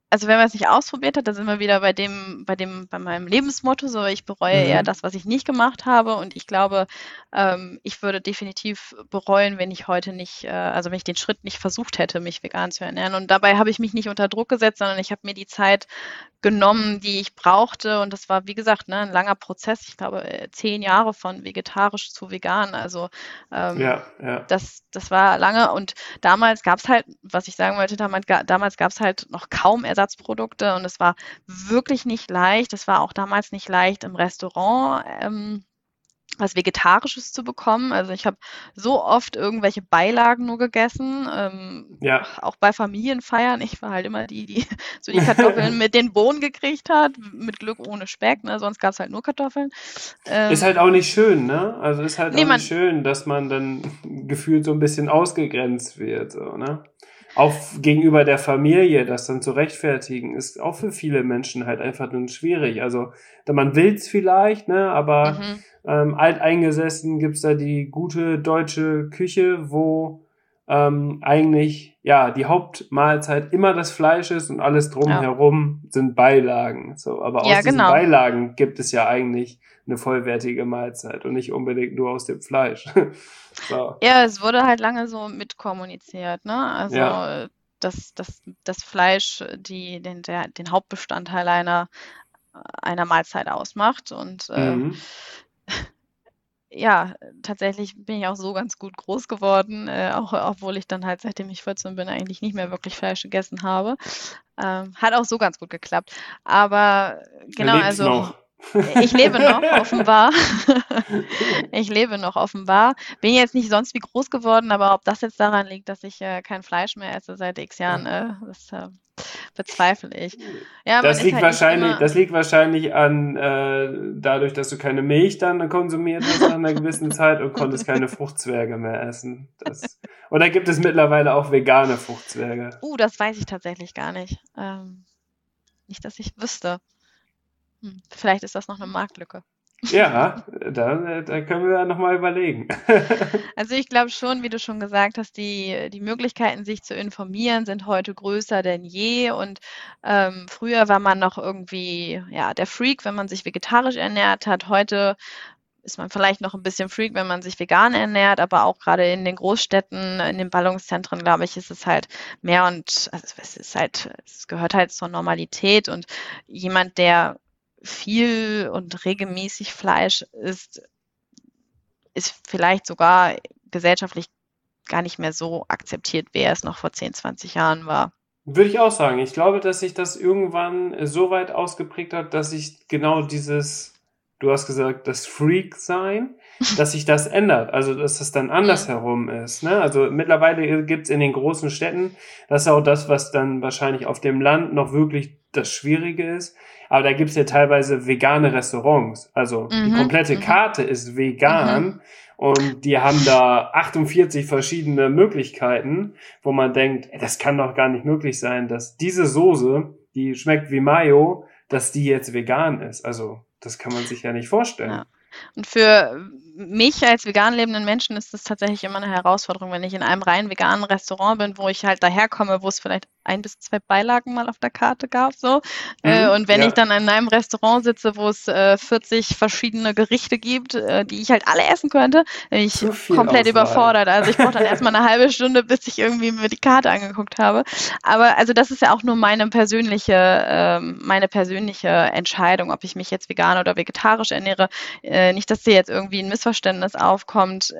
also wenn man es nicht ausprobiert hat, dann sind wir wieder bei dem, bei dem, bei meinem Lebensmotto, so ich bereue mhm. eher das, was ich nicht gemacht habe. Und ich glaube, ähm, ich würde definitiv bereuen, wenn ich heute nicht, äh, also wenn ich den Schritt nicht versucht hätte, mich vegan zu ernähren. Und dabei habe ich mich nicht unter Druck gesetzt, sondern ich habe mir die Zeit genommen, die ich brauchte. Und das war, wie gesagt, ne, ein langer Prozess. Ich glaube, äh, zehn Jahre von vegetarisch zu vegan. Also ähm, ja, ja. Das, das war lange. Und damals gab es halt, was ich sagen wollte, damals, damals gab es halt noch kaum Ersatzprodukte und es war wirklich nicht leicht. Es war auch damals nicht leicht im Restaurant. Ähm, was Vegetarisches zu bekommen. Also ich habe so oft irgendwelche Beilagen nur gegessen. Ähm, ja. Auch bei Familienfeiern. Ich war halt immer die, die so die Kartoffeln mit den Bohnen gekriegt hat. Mit Glück ohne Speck. Ne? Sonst gab es halt nur Kartoffeln.
Ähm, ist halt auch nicht schön, ne? Also ist halt nee, auch nicht schön, dass man dann gefühlt so ein bisschen ausgegrenzt wird. So, ne? Auch gegenüber der Familie, das dann zu rechtfertigen, ist auch für viele Menschen halt einfach nun schwierig. Also man will's vielleicht, ne? Aber mhm ähm, alteingesessen gibt's da die gute deutsche Küche, wo ähm, eigentlich ja die Hauptmahlzeit immer das Fleisch ist und alles drumherum ja. sind Beilagen. So, aber aus ja, diesen genau. Beilagen gibt es ja eigentlich eine vollwertige Mahlzeit und nicht unbedingt nur aus dem Fleisch.
so. Ja, es wurde halt lange so mitkommuniziert, ne? Also ja. dass das, das Fleisch die, den, der, den Hauptbestandteil einer, einer Mahlzeit ausmacht. Und äh, mhm ja, tatsächlich bin ich auch so ganz gut groß geworden, äh, auch obwohl ich dann halt, seitdem ich 14 bin, eigentlich nicht mehr wirklich Fleisch gegessen habe. Ähm, hat auch so ganz gut geklappt. Aber genau, also. Noch. Ich lebe noch, offenbar. ich lebe noch, offenbar. Bin jetzt nicht sonst wie groß geworden, aber ob das jetzt daran liegt, dass ich äh, kein Fleisch mehr esse seit x Jahren, äh, das äh, bezweifle ich.
Ja, das, liegt halt wahrscheinlich, das liegt wahrscheinlich an äh, dadurch, dass du keine Milch dann konsumiert hast nach einer gewissen Zeit und konntest keine Fruchtzwerge mehr essen. Das, oder gibt es mittlerweile auch vegane Fruchtzwerge?
Uh, das weiß ich tatsächlich gar nicht. Ähm, nicht, dass ich wüsste. Hm, vielleicht ist das noch eine Marktlücke.
Ja, da, da können wir nochmal überlegen.
Also ich glaube schon, wie du schon gesagt hast, die, die Möglichkeiten, sich zu informieren, sind heute größer denn je. Und ähm, früher war man noch irgendwie ja der Freak, wenn man sich vegetarisch ernährt hat. Heute ist man vielleicht noch ein bisschen freak, wenn man sich vegan ernährt, aber auch gerade in den Großstädten, in den Ballungszentren, glaube ich, ist es halt mehr und also es ist halt, es gehört halt zur Normalität und jemand, der viel und regelmäßig Fleisch isst, ist vielleicht sogar gesellschaftlich gar nicht mehr so akzeptiert, wie er es noch vor 10, 20 Jahren war.
Würde ich auch sagen. Ich glaube, dass sich das irgendwann so weit ausgeprägt hat, dass sich genau dieses du hast gesagt, das Freak-Sein, dass sich das ändert, also dass das dann andersherum ist. Ne? Also mittlerweile gibt's in den großen Städten, das ist auch das, was dann wahrscheinlich auf dem Land noch wirklich das Schwierige ist, aber da gibt's ja teilweise vegane Restaurants. Also mhm. die komplette mhm. Karte ist vegan. Mhm. Und die haben da 48 verschiedene Möglichkeiten, wo man denkt, das kann doch gar nicht möglich sein, dass diese Soße, die schmeckt wie Mayo, dass die jetzt vegan ist. Also das kann man sich ja nicht vorstellen. Ja.
Und für mich als vegan lebenden Menschen ist das tatsächlich immer eine Herausforderung, wenn ich in einem rein veganen Restaurant bin, wo ich halt daherkomme, wo es vielleicht ein bis zwei Beilagen mal auf der Karte gab, so. Äh, mhm, äh, und wenn ja. ich dann in einem Restaurant sitze, wo es äh, 40 verschiedene Gerichte gibt, äh, die ich halt alle essen könnte, bin ich komplett Auswahl. überfordert. Also ich brauche dann erstmal eine halbe Stunde, bis ich irgendwie mir die Karte angeguckt habe. Aber also das ist ja auch nur meine persönliche, ähm, meine persönliche Entscheidung, ob ich mich jetzt vegan oder vegetarisch ernähre. Äh, nicht, dass dir jetzt irgendwie ein Missverständnis aufkommt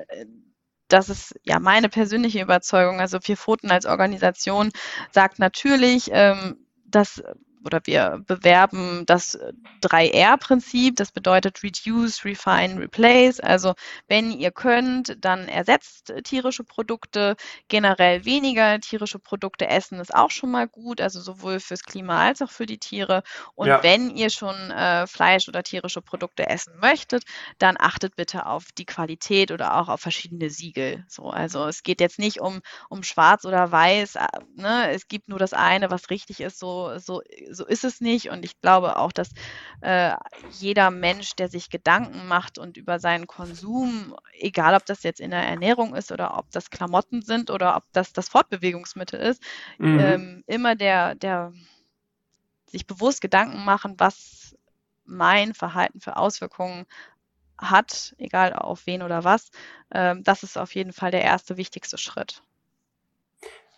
das ist ja meine persönliche Überzeugung. Also Vier Pfoten als Organisation sagt natürlich, ähm, dass oder wir bewerben das 3R-Prinzip. Das bedeutet Reduce, Refine, Replace. Also wenn ihr könnt, dann ersetzt tierische Produkte. Generell weniger tierische Produkte essen ist auch schon mal gut, also sowohl fürs Klima als auch für die Tiere. Und ja. wenn ihr schon äh, Fleisch oder tierische Produkte essen möchtet, dann achtet bitte auf die Qualität oder auch auf verschiedene Siegel. So, also es geht jetzt nicht um, um schwarz oder weiß. Äh, ne? Es gibt nur das eine, was richtig ist. So, so so ist es nicht. Und ich glaube auch, dass äh, jeder Mensch, der sich Gedanken macht und über seinen Konsum, egal ob das jetzt in der Ernährung ist oder ob das Klamotten sind oder ob das das Fortbewegungsmittel ist, mhm. ähm, immer der, der sich bewusst Gedanken machen, was mein Verhalten für Auswirkungen hat, egal auf wen oder was, ähm, das ist auf jeden Fall der erste wichtigste Schritt.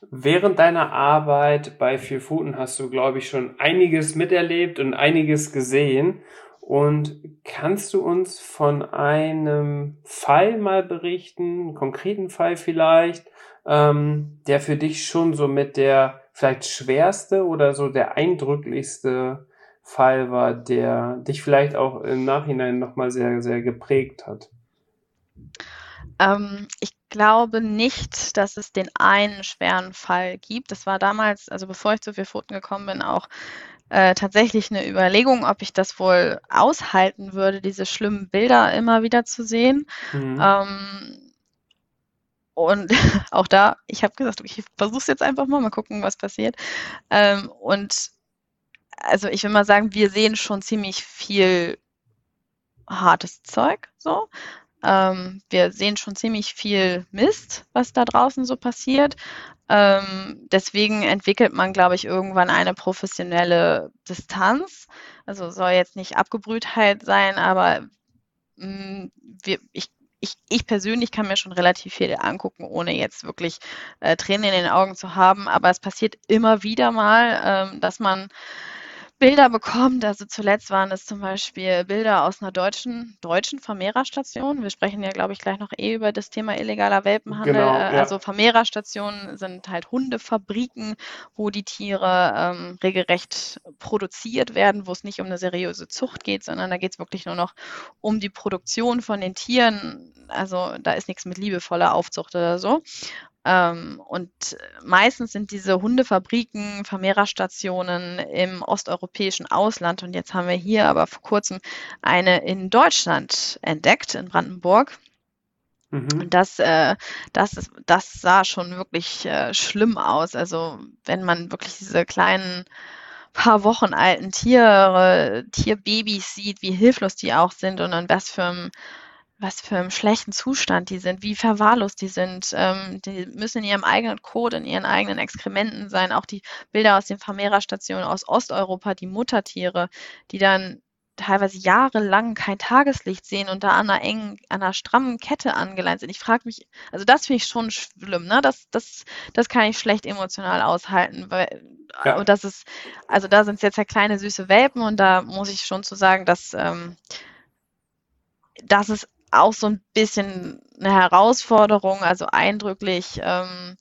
Während deiner Arbeit bei Vier Pfoten hast du, glaube ich, schon einiges miterlebt und einiges gesehen. Und kannst du uns von einem Fall mal berichten, einen konkreten Fall vielleicht, ähm, der für dich schon so mit der vielleicht schwerste oder so der eindrücklichste Fall war, der dich vielleicht auch im Nachhinein nochmal sehr, sehr geprägt hat?
Ähm, ich glaube nicht, dass es den einen schweren Fall gibt. Das war damals, also bevor ich zu vier Pfoten gekommen bin, auch äh, tatsächlich eine Überlegung, ob ich das wohl aushalten würde, diese schlimmen Bilder immer wieder zu sehen. Mhm. Ähm, und auch da, ich habe gesagt, ich versuche es jetzt einfach mal, mal gucken, was passiert. Ähm, und also ich will mal sagen, wir sehen schon ziemlich viel hartes Zeug so. Ähm, wir sehen schon ziemlich viel Mist, was da draußen so passiert. Ähm, deswegen entwickelt man, glaube ich, irgendwann eine professionelle Distanz. Also soll jetzt nicht Abgebrühtheit sein, aber mh, mm, wir, ich, ich, ich persönlich kann mir schon relativ viel angucken, ohne jetzt wirklich äh, Tränen in den Augen zu haben. Aber es passiert immer wieder mal, ähm, dass man Bilder bekommt. Also zuletzt waren es zum Beispiel Bilder aus einer deutschen, deutschen Vermehrerstation. Wir sprechen ja, glaube ich, gleich noch eh über das Thema illegaler Welpenhandel. Genau, ja. Also Vermehrerstationen sind halt Hundefabriken, wo die Tiere ähm, regelrecht produziert werden, wo es nicht um eine seriöse Zucht geht, sondern da geht es wirklich nur noch um die Produktion von den Tieren. Also da ist nichts mit liebevoller Aufzucht oder so. Ähm, und meistens sind diese Hundefabriken, Vermehrerstationen im osteuropäischen Ausland. Und jetzt haben wir hier aber vor kurzem eine in Deutschland entdeckt, in Brandenburg. Mhm. Und das, äh, das, ist, das sah schon wirklich äh, schlimm aus. Also wenn man wirklich diese kleinen paar Wochen alten Tiere, Tierbabys sieht, wie hilflos die auch sind und an was für einem was für einem schlechten Zustand die sind, wie verwahrlost die sind. Ähm, die müssen in ihrem eigenen Code, in ihren eigenen Exkrementen sein. Auch die Bilder aus den Vermehrerstationen aus Osteuropa, die Muttertiere, die dann teilweise jahrelang kein Tageslicht sehen und da an einer engen, an einer strammen Kette angeleint sind. Ich frage mich, also das finde ich schon schlimm, ne? Das, das, das kann ich schlecht emotional aushalten, weil ja. und das ist, also da sind es jetzt ja kleine süße Welpen und da muss ich schon zu sagen, dass ähm, das ist auch so ein bisschen eine Herausforderung, also eindrücklich ähm,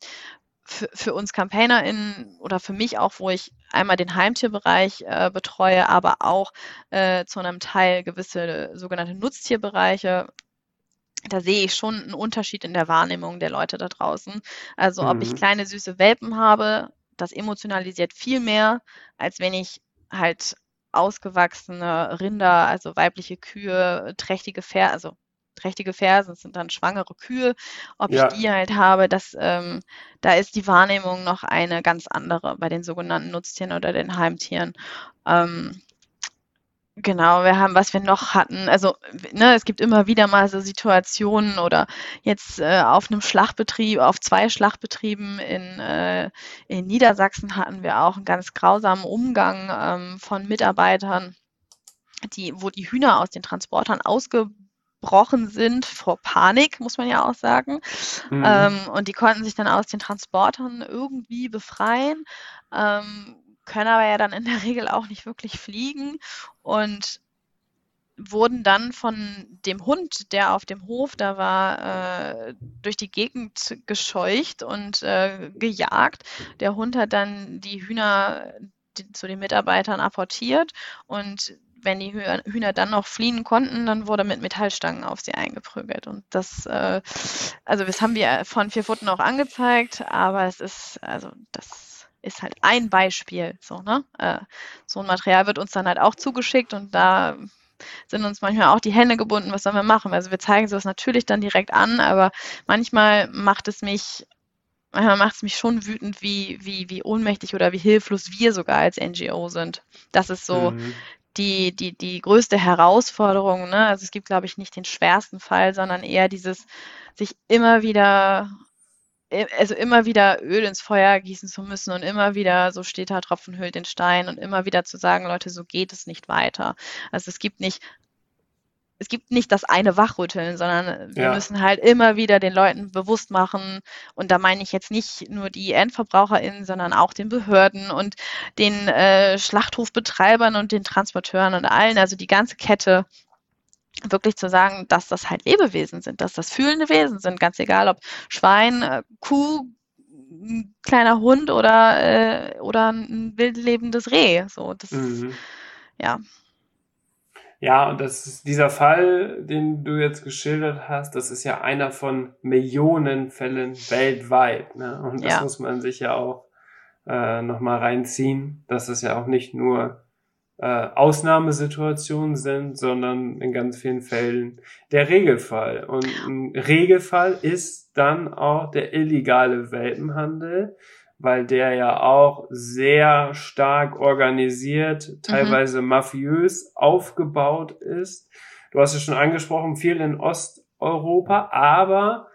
für, für uns CampaignerInnen oder für mich auch, wo ich einmal den Heimtierbereich äh, betreue, aber auch äh, zu einem Teil gewisse sogenannte Nutztierbereiche. Da sehe ich schon einen Unterschied in der Wahrnehmung der Leute da draußen. Also ob ich mhm. kleine süße Welpen habe, das emotionalisiert viel mehr, als wenn ich halt ausgewachsene Rinder, also weibliche Kühe, trächtige Pferde, also trächtige Fersen, sind dann schwangere Kühe, ob ja. ich die halt habe, das, ähm, da ist die Wahrnehmung noch eine ganz andere bei den sogenannten Nutztieren oder den Heimtieren. Ähm, Genau, wir haben, was wir noch hatten, also ne, es gibt immer wieder mal so Situationen oder jetzt äh, auf einem Schlachtbetrieb, auf zwei Schlachtbetrieben in, äh, in Niedersachsen hatten wir auch einen ganz grausamen Umgang ähm, von Mitarbeitern, die, wo die Hühner aus den Transportern ausge gebrochen sind vor Panik, muss man ja auch sagen. Mhm. Ähm, und die konnten sich dann aus den Transportern irgendwie befreien, ähm, können aber ja dann in der Regel auch nicht wirklich fliegen und wurden dann von dem Hund, der auf dem Hof da war, äh, durch die Gegend gescheucht und äh, gejagt. Der Hund hat dann die Hühner zu den Mitarbeitern apportiert und wenn die Hühner dann noch fliehen konnten, dann wurde mit Metallstangen auf sie eingeprügelt. Und das, äh, also das haben wir von vier Pfoten auch angezeigt, aber es ist, also das ist halt ein Beispiel. So, ne? Äh, so ein Material wird uns dann halt auch zugeschickt und da sind uns manchmal auch die Hände gebunden, was sollen wir machen? Also wir zeigen sowas natürlich dann direkt an, aber manchmal macht es mich manchmal macht es mich schon wütend, wie, wie, wie ohnmächtig oder wie hilflos wir sogar als NGO sind. Das ist so mhm die, die, die größte Herausforderung. Ne? Also es gibt, glaube ich, nicht den schwersten Fall, sondern eher dieses, sich immer wieder, also immer wieder Öl ins Feuer gießen zu müssen und immer wieder, so steht da, Tropfen hüllt den Stein und immer wieder zu sagen, Leute, so geht es nicht weiter. Also es gibt nicht es gibt nicht das eine Wachrütteln, sondern wir ja. müssen halt immer wieder den Leuten bewusst machen. Und da meine ich jetzt nicht nur die EndverbraucherInnen, sondern auch den Behörden und den äh, Schlachthofbetreibern und den Transporteuren und allen, also die ganze Kette, wirklich zu sagen, dass das halt Lebewesen sind, dass das fühlende Wesen sind, ganz egal ob Schwein, äh, Kuh, kleiner Hund oder, äh, oder ein wildlebendes Reh. So, das, mhm. ja.
Ja, und das ist dieser Fall, den du jetzt geschildert hast, das ist ja einer von Millionen Fällen weltweit. Ne? Und das ja. muss man sich ja auch äh, nochmal reinziehen, dass es ja auch nicht nur äh, Ausnahmesituationen sind, sondern in ganz vielen Fällen der Regelfall. Und ein Regelfall ist dann auch der illegale Welpenhandel weil der ja auch sehr stark organisiert, mhm. teilweise mhm. mafiös aufgebaut ist. Du hast es schon angesprochen, viel in Osteuropa, aber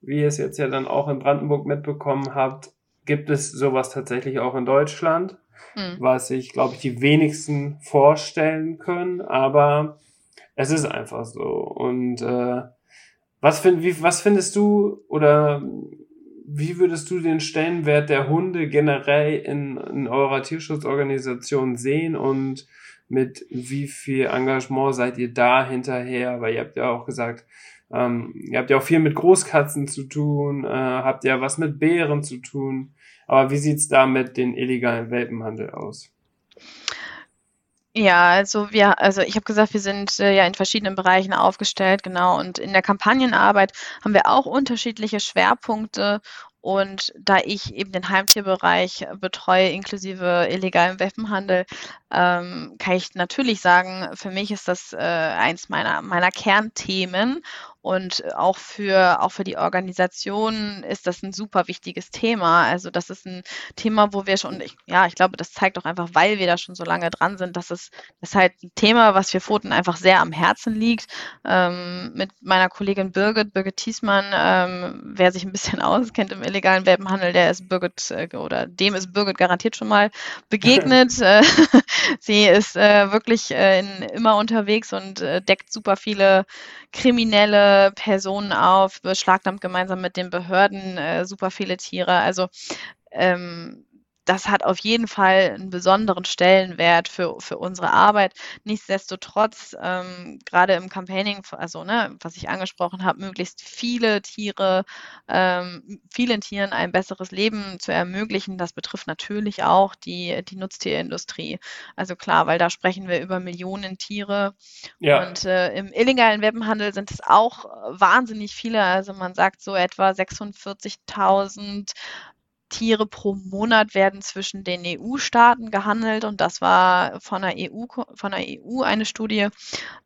wie ihr es jetzt ja dann auch in Brandenburg mitbekommen habt, gibt es sowas tatsächlich auch in Deutschland, mhm. was sich, glaube ich, die wenigsten vorstellen können, aber es ist einfach so. Und äh, was, find, wie, was findest du oder wie würdest du den Stellenwert der Hunde generell in, in eurer Tierschutzorganisation sehen und mit wie viel Engagement seid ihr da hinterher? Weil ihr habt ja auch gesagt, ähm, ihr habt ja auch viel mit Großkatzen zu tun, äh, habt ja was mit Bären zu tun. Aber wie sieht's da mit den illegalen Welpenhandel aus?
Ja, also wir, also ich habe gesagt, wir sind äh, ja in verschiedenen Bereichen aufgestellt, genau. Und in der Kampagnenarbeit haben wir auch unterschiedliche Schwerpunkte. Und da ich eben den Heimtierbereich betreue, inklusive illegalem Waffenhandel, ähm, kann ich natürlich sagen, für mich ist das äh, eins meiner, meiner Kernthemen. Und auch für, auch für die Organisation ist das ein super wichtiges Thema. Also das ist ein Thema, wo wir schon, ich, ja, ich glaube, das zeigt auch einfach, weil wir da schon so lange dran sind, dass es das ist halt ein Thema, was für Pfoten einfach sehr am Herzen liegt. Ähm, mit meiner Kollegin Birgit, Birgit Thiesmann, ähm, wer sich ein bisschen auskennt im illegalen Welpenhandel, der ist Birgit äh, oder dem ist Birgit garantiert schon mal begegnet. Äh, sie ist äh, wirklich äh, in, immer unterwegs und äh, deckt super viele kriminelle Personen auf, beschlagnahmt gemeinsam mit den Behörden äh, super viele Tiere. Also ähm, das hat auf jeden Fall einen besonderen Stellenwert für, für unsere Arbeit. Nichtsdestotrotz, ähm, gerade im Campaigning, also ne, was ich angesprochen habe, möglichst viele Tiere, ähm, vielen Tieren ein besseres Leben zu ermöglichen, das betrifft natürlich auch die, die Nutztierindustrie. Also klar, weil da sprechen wir über Millionen Tiere. Ja. Und äh, im illegalen Webbenhandel sind es auch wahnsinnig viele. Also man sagt so etwa 46.000 Tiere pro Monat werden zwischen den EU-Staaten gehandelt und das war von der EU, von der EU eine Studie,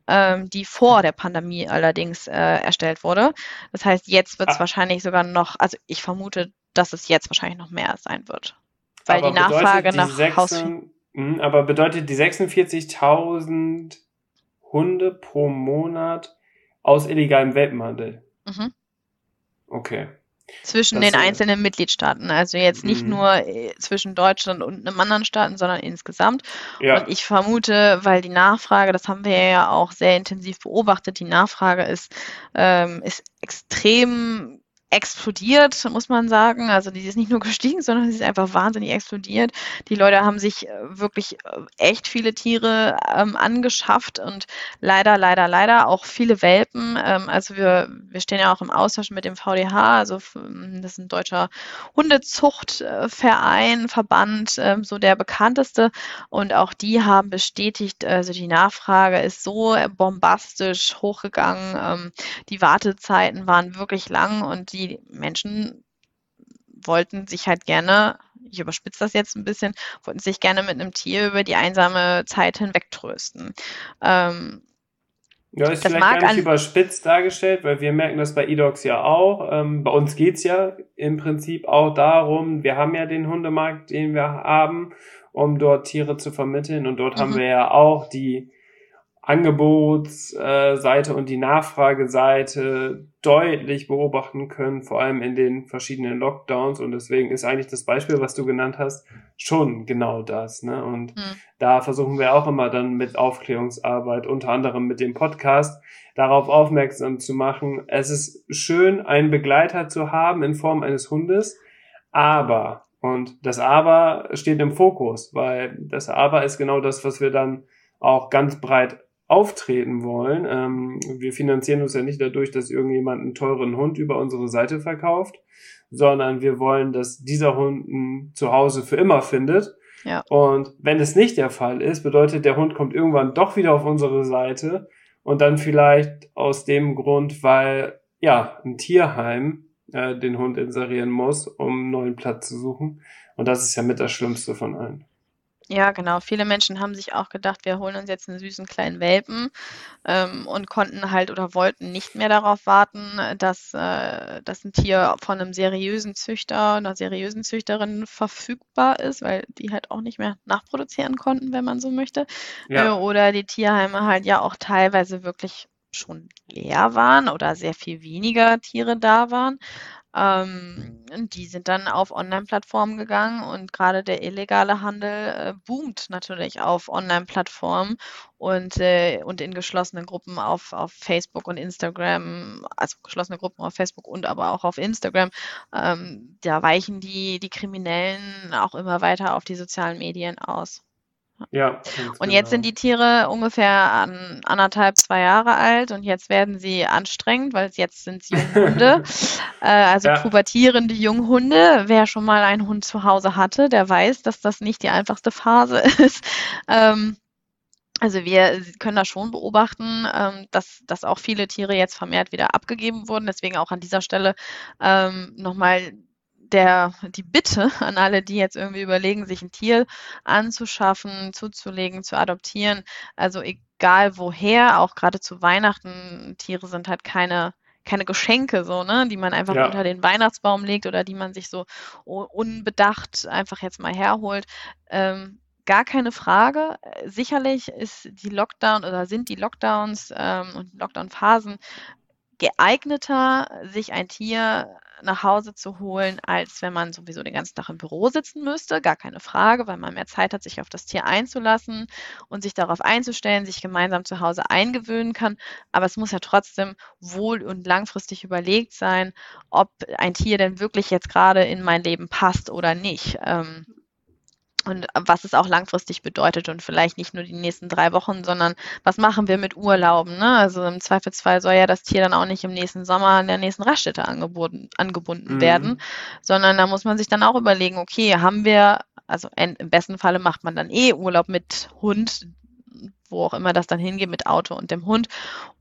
ähm, die vor der Pandemie allerdings äh, erstellt wurde. Das heißt, jetzt wird es ah. wahrscheinlich sogar noch, also ich vermute, dass es jetzt wahrscheinlich noch mehr sein wird, weil aber die Nachfrage die nach
6, Haus. Mh, aber bedeutet die 46.000 Hunde pro Monat aus illegalem Welpenhandel? Mhm. Okay.
Zwischen das den einzelnen Mitgliedstaaten. Also jetzt nicht mhm. nur äh, zwischen Deutschland und einem anderen Staaten, sondern insgesamt. Ja. Und ich vermute, weil die Nachfrage, das haben wir ja auch sehr intensiv beobachtet, die Nachfrage ist, ähm, ist extrem explodiert, muss man sagen. Also die ist nicht nur gestiegen, sondern sie ist einfach wahnsinnig explodiert. Die Leute haben sich äh, wirklich äh, echt viele Tiere ähm, angeschafft und leider, leider, leider auch viele Welpen. Ähm, also wir, wir stehen ja auch im Austausch mit dem VDH, also das ist ein deutscher Hundezuchtverein, Verband, ähm, so der bekannteste. Und auch die haben bestätigt, also die Nachfrage ist so bombastisch hochgegangen. Ähm, die Wartezeiten waren wirklich lang und die die Menschen wollten sich halt gerne, ich überspitze das jetzt ein bisschen, wollten sich gerne mit einem Tier über die einsame Zeit hinwegtrösten. Ähm,
ja, ist vielleicht gar nicht überspitzt dargestellt, weil wir merken das bei eDogs ja auch. Ähm, bei uns geht es ja im Prinzip auch darum, wir haben ja den Hundemarkt, den wir haben, um dort Tiere zu vermitteln. Und dort mhm. haben wir ja auch die Angebotsseite und die Nachfrageseite deutlich beobachten können, vor allem in den verschiedenen Lockdowns. Und deswegen ist eigentlich das Beispiel, was du genannt hast, schon genau das. Ne? Und hm. da versuchen wir auch immer dann mit Aufklärungsarbeit, unter anderem mit dem Podcast, darauf aufmerksam zu machen. Es ist schön, einen Begleiter zu haben in Form eines Hundes, aber, und das Aber steht im Fokus, weil das Aber ist genau das, was wir dann auch ganz breit auftreten wollen. Ähm, wir finanzieren uns ja nicht dadurch, dass irgendjemand einen teuren Hund über unsere Seite verkauft, sondern wir wollen, dass dieser Hund ein Zuhause für immer findet. Ja. Und wenn es nicht der Fall ist, bedeutet, der Hund kommt irgendwann doch wieder auf unsere Seite und dann vielleicht aus dem Grund, weil ja ein Tierheim äh, den Hund inserieren muss, um einen neuen Platz zu suchen. Und das ist ja mit das Schlimmste von allen.
Ja, genau. Viele Menschen haben sich auch gedacht, wir holen uns jetzt einen süßen kleinen Welpen ähm, und konnten halt oder wollten nicht mehr darauf warten, dass, äh, dass ein Tier von einem seriösen Züchter, einer seriösen Züchterin verfügbar ist, weil die halt auch nicht mehr nachproduzieren konnten, wenn man so möchte. Ja. Äh, oder die Tierheime halt ja auch teilweise wirklich schon leer waren oder sehr viel weniger Tiere da waren. Ähm, die sind dann auf Online-Plattformen gegangen und gerade der illegale Handel äh, boomt natürlich auf Online-Plattformen und, äh, und in geschlossenen Gruppen auf, auf Facebook und Instagram, also geschlossene Gruppen auf Facebook und aber auch auf Instagram. Ähm, da weichen die, die Kriminellen auch immer weiter auf die sozialen Medien aus. Ja. Und jetzt sind genau. die Tiere ungefähr an anderthalb, zwei Jahre alt und jetzt werden sie anstrengend, weil jetzt sind sie Junghunde. äh, also ja. pubertierende Junghunde. Wer schon mal einen Hund zu Hause hatte, der weiß, dass das nicht die einfachste Phase ist. Ähm, also wir können da schon beobachten, ähm, dass, dass auch viele Tiere jetzt vermehrt wieder abgegeben wurden. Deswegen auch an dieser Stelle ähm, nochmal der, die Bitte an alle, die jetzt irgendwie überlegen, sich ein Tier anzuschaffen, zuzulegen, zu adoptieren, also egal woher, auch gerade zu Weihnachten, Tiere sind halt keine keine Geschenke so, ne, die man einfach ja. unter den Weihnachtsbaum legt oder die man sich so unbedacht einfach jetzt mal herholt. Ähm, gar keine Frage. Sicherlich ist die Lockdown oder sind die Lockdowns ähm, und Lockdown-Phasen geeigneter, sich ein Tier nach Hause zu holen, als wenn man sowieso den ganzen Tag im Büro sitzen müsste. Gar keine Frage, weil man mehr Zeit hat, sich auf das Tier einzulassen und sich darauf einzustellen, sich gemeinsam zu Hause eingewöhnen kann. Aber es muss ja trotzdem wohl und langfristig überlegt sein, ob ein Tier denn wirklich jetzt gerade in mein Leben passt oder nicht. Ähm, und was es auch langfristig bedeutet und vielleicht nicht nur die nächsten drei Wochen, sondern was machen wir mit Urlauben? Ne? Also im Zweifelsfall soll ja das Tier dann auch nicht im nächsten Sommer in der nächsten Raststätte angeboten, angebunden mhm. werden, sondern da muss man sich dann auch überlegen, okay, haben wir, also im besten Falle macht man dann eh Urlaub mit Hund, wo auch immer das dann hingeht mit Auto und dem Hund.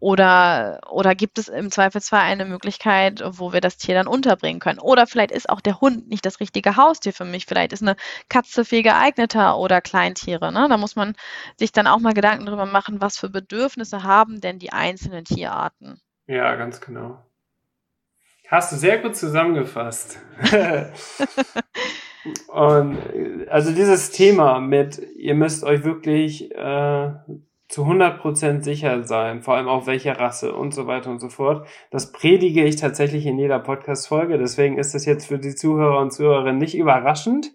Oder, oder gibt es im Zweifelsfall eine Möglichkeit, wo wir das Tier dann unterbringen können? Oder vielleicht ist auch der Hund nicht das richtige Haustier für mich. Vielleicht ist eine Katze viel geeigneter oder Kleintiere. Ne? Da muss man sich dann auch mal Gedanken darüber machen, was für Bedürfnisse haben denn die einzelnen Tierarten.
Ja, ganz genau. Hast du sehr gut zusammengefasst. Und also dieses Thema mit, ihr müsst euch wirklich äh, zu 100% sicher sein, vor allem auf welcher Rasse und so weiter und so fort. Das predige ich tatsächlich in jeder Podcast-Folge. Deswegen ist das jetzt für die Zuhörer und Zuhörerinnen nicht überraschend,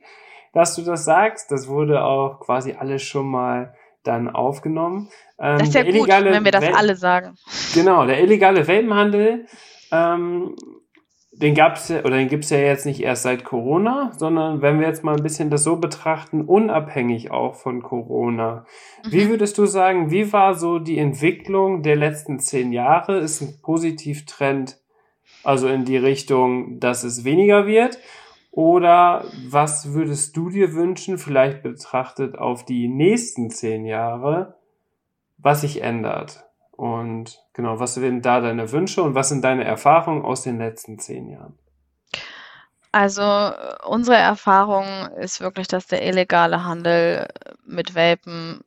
dass du das sagst. Das wurde auch quasi alles schon mal dann aufgenommen.
Ähm, das ist ja gut, wenn wir das Wel alle sagen.
Genau, der illegale Welpenhandel ähm, den gab's ja, oder den gibt's ja jetzt nicht erst seit Corona, sondern wenn wir jetzt mal ein bisschen das so betrachten, unabhängig auch von Corona. Mhm. Wie würdest du sagen, wie war so die Entwicklung der letzten zehn Jahre? Ist ein Positivtrend, also in die Richtung, dass es weniger wird? Oder was würdest du dir wünschen, vielleicht betrachtet auf die nächsten zehn Jahre, was sich ändert? Und genau, was sind da deine Wünsche und was sind deine Erfahrungen aus den letzten zehn Jahren?
Also unsere Erfahrung ist wirklich, dass der illegale Handel mit Welpen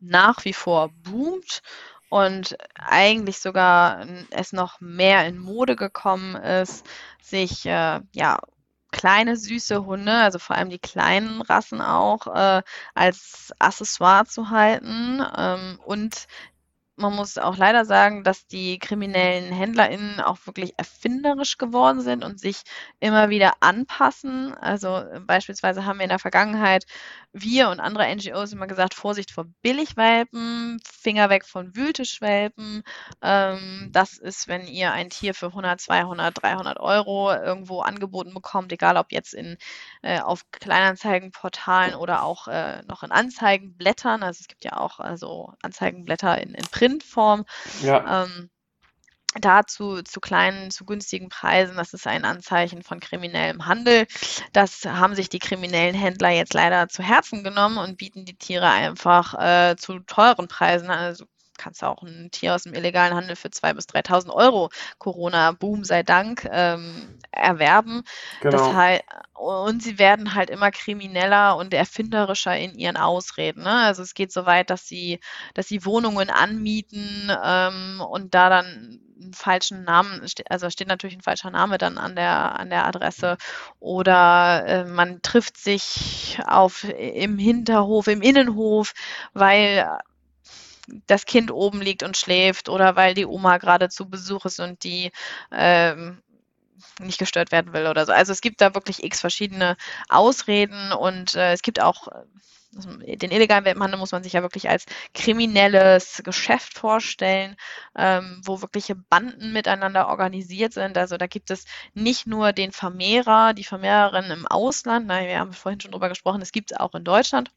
nach wie vor boomt und eigentlich sogar es noch mehr in Mode gekommen ist, sich äh, ja kleine süße Hunde, also vor allem die kleinen Rassen auch, äh, als Accessoire zu halten ähm, und man muss auch leider sagen, dass die kriminellen HändlerInnen auch wirklich erfinderisch geworden sind und sich immer wieder anpassen. Also äh, beispielsweise haben wir in der Vergangenheit wir und andere NGOs immer gesagt, Vorsicht vor Billigwelpen, Finger weg von Wühltischwelpen. Ähm, das ist, wenn ihr ein Tier für 100, 200, 300 Euro irgendwo angeboten bekommt, egal ob jetzt in, äh, auf Kleinanzeigenportalen oder auch äh, noch in Anzeigenblättern. Also es gibt ja auch also Anzeigenblätter in, in Printform. Ja. Ähm, dazu zu kleinen, zu günstigen Preisen. Das ist ein Anzeichen von kriminellem Handel. Das haben sich die kriminellen Händler jetzt leider zu Herzen genommen und bieten die Tiere einfach äh, zu teuren Preisen. Also kannst du auch ein Tier aus dem illegalen Handel für 2.000 bis 3.000 Euro, Corona-Boom sei Dank, ähm, erwerben. Genau. Heißt, und sie werden halt immer krimineller und erfinderischer in ihren Ausreden. Ne? Also es geht so weit, dass sie, dass sie Wohnungen anmieten ähm, und da dann einen falschen Namen, also steht natürlich ein falscher Name dann an der, an der Adresse oder äh, man trifft sich auf im Hinterhof, im Innenhof, weil das Kind oben liegt und schläft oder weil die Oma gerade zu Besuch ist und die ähm, nicht gestört werden will oder so. Also es gibt da wirklich x verschiedene Ausreden und äh, es gibt auch also den illegalen Welpenhandel muss man sich ja wirklich als kriminelles Geschäft vorstellen, ähm, wo wirkliche Banden miteinander organisiert sind. Also da gibt es nicht nur den Vermehrer, die Vermehrerin im Ausland, na, wir haben vorhin schon drüber gesprochen, es gibt es auch in Deutschland.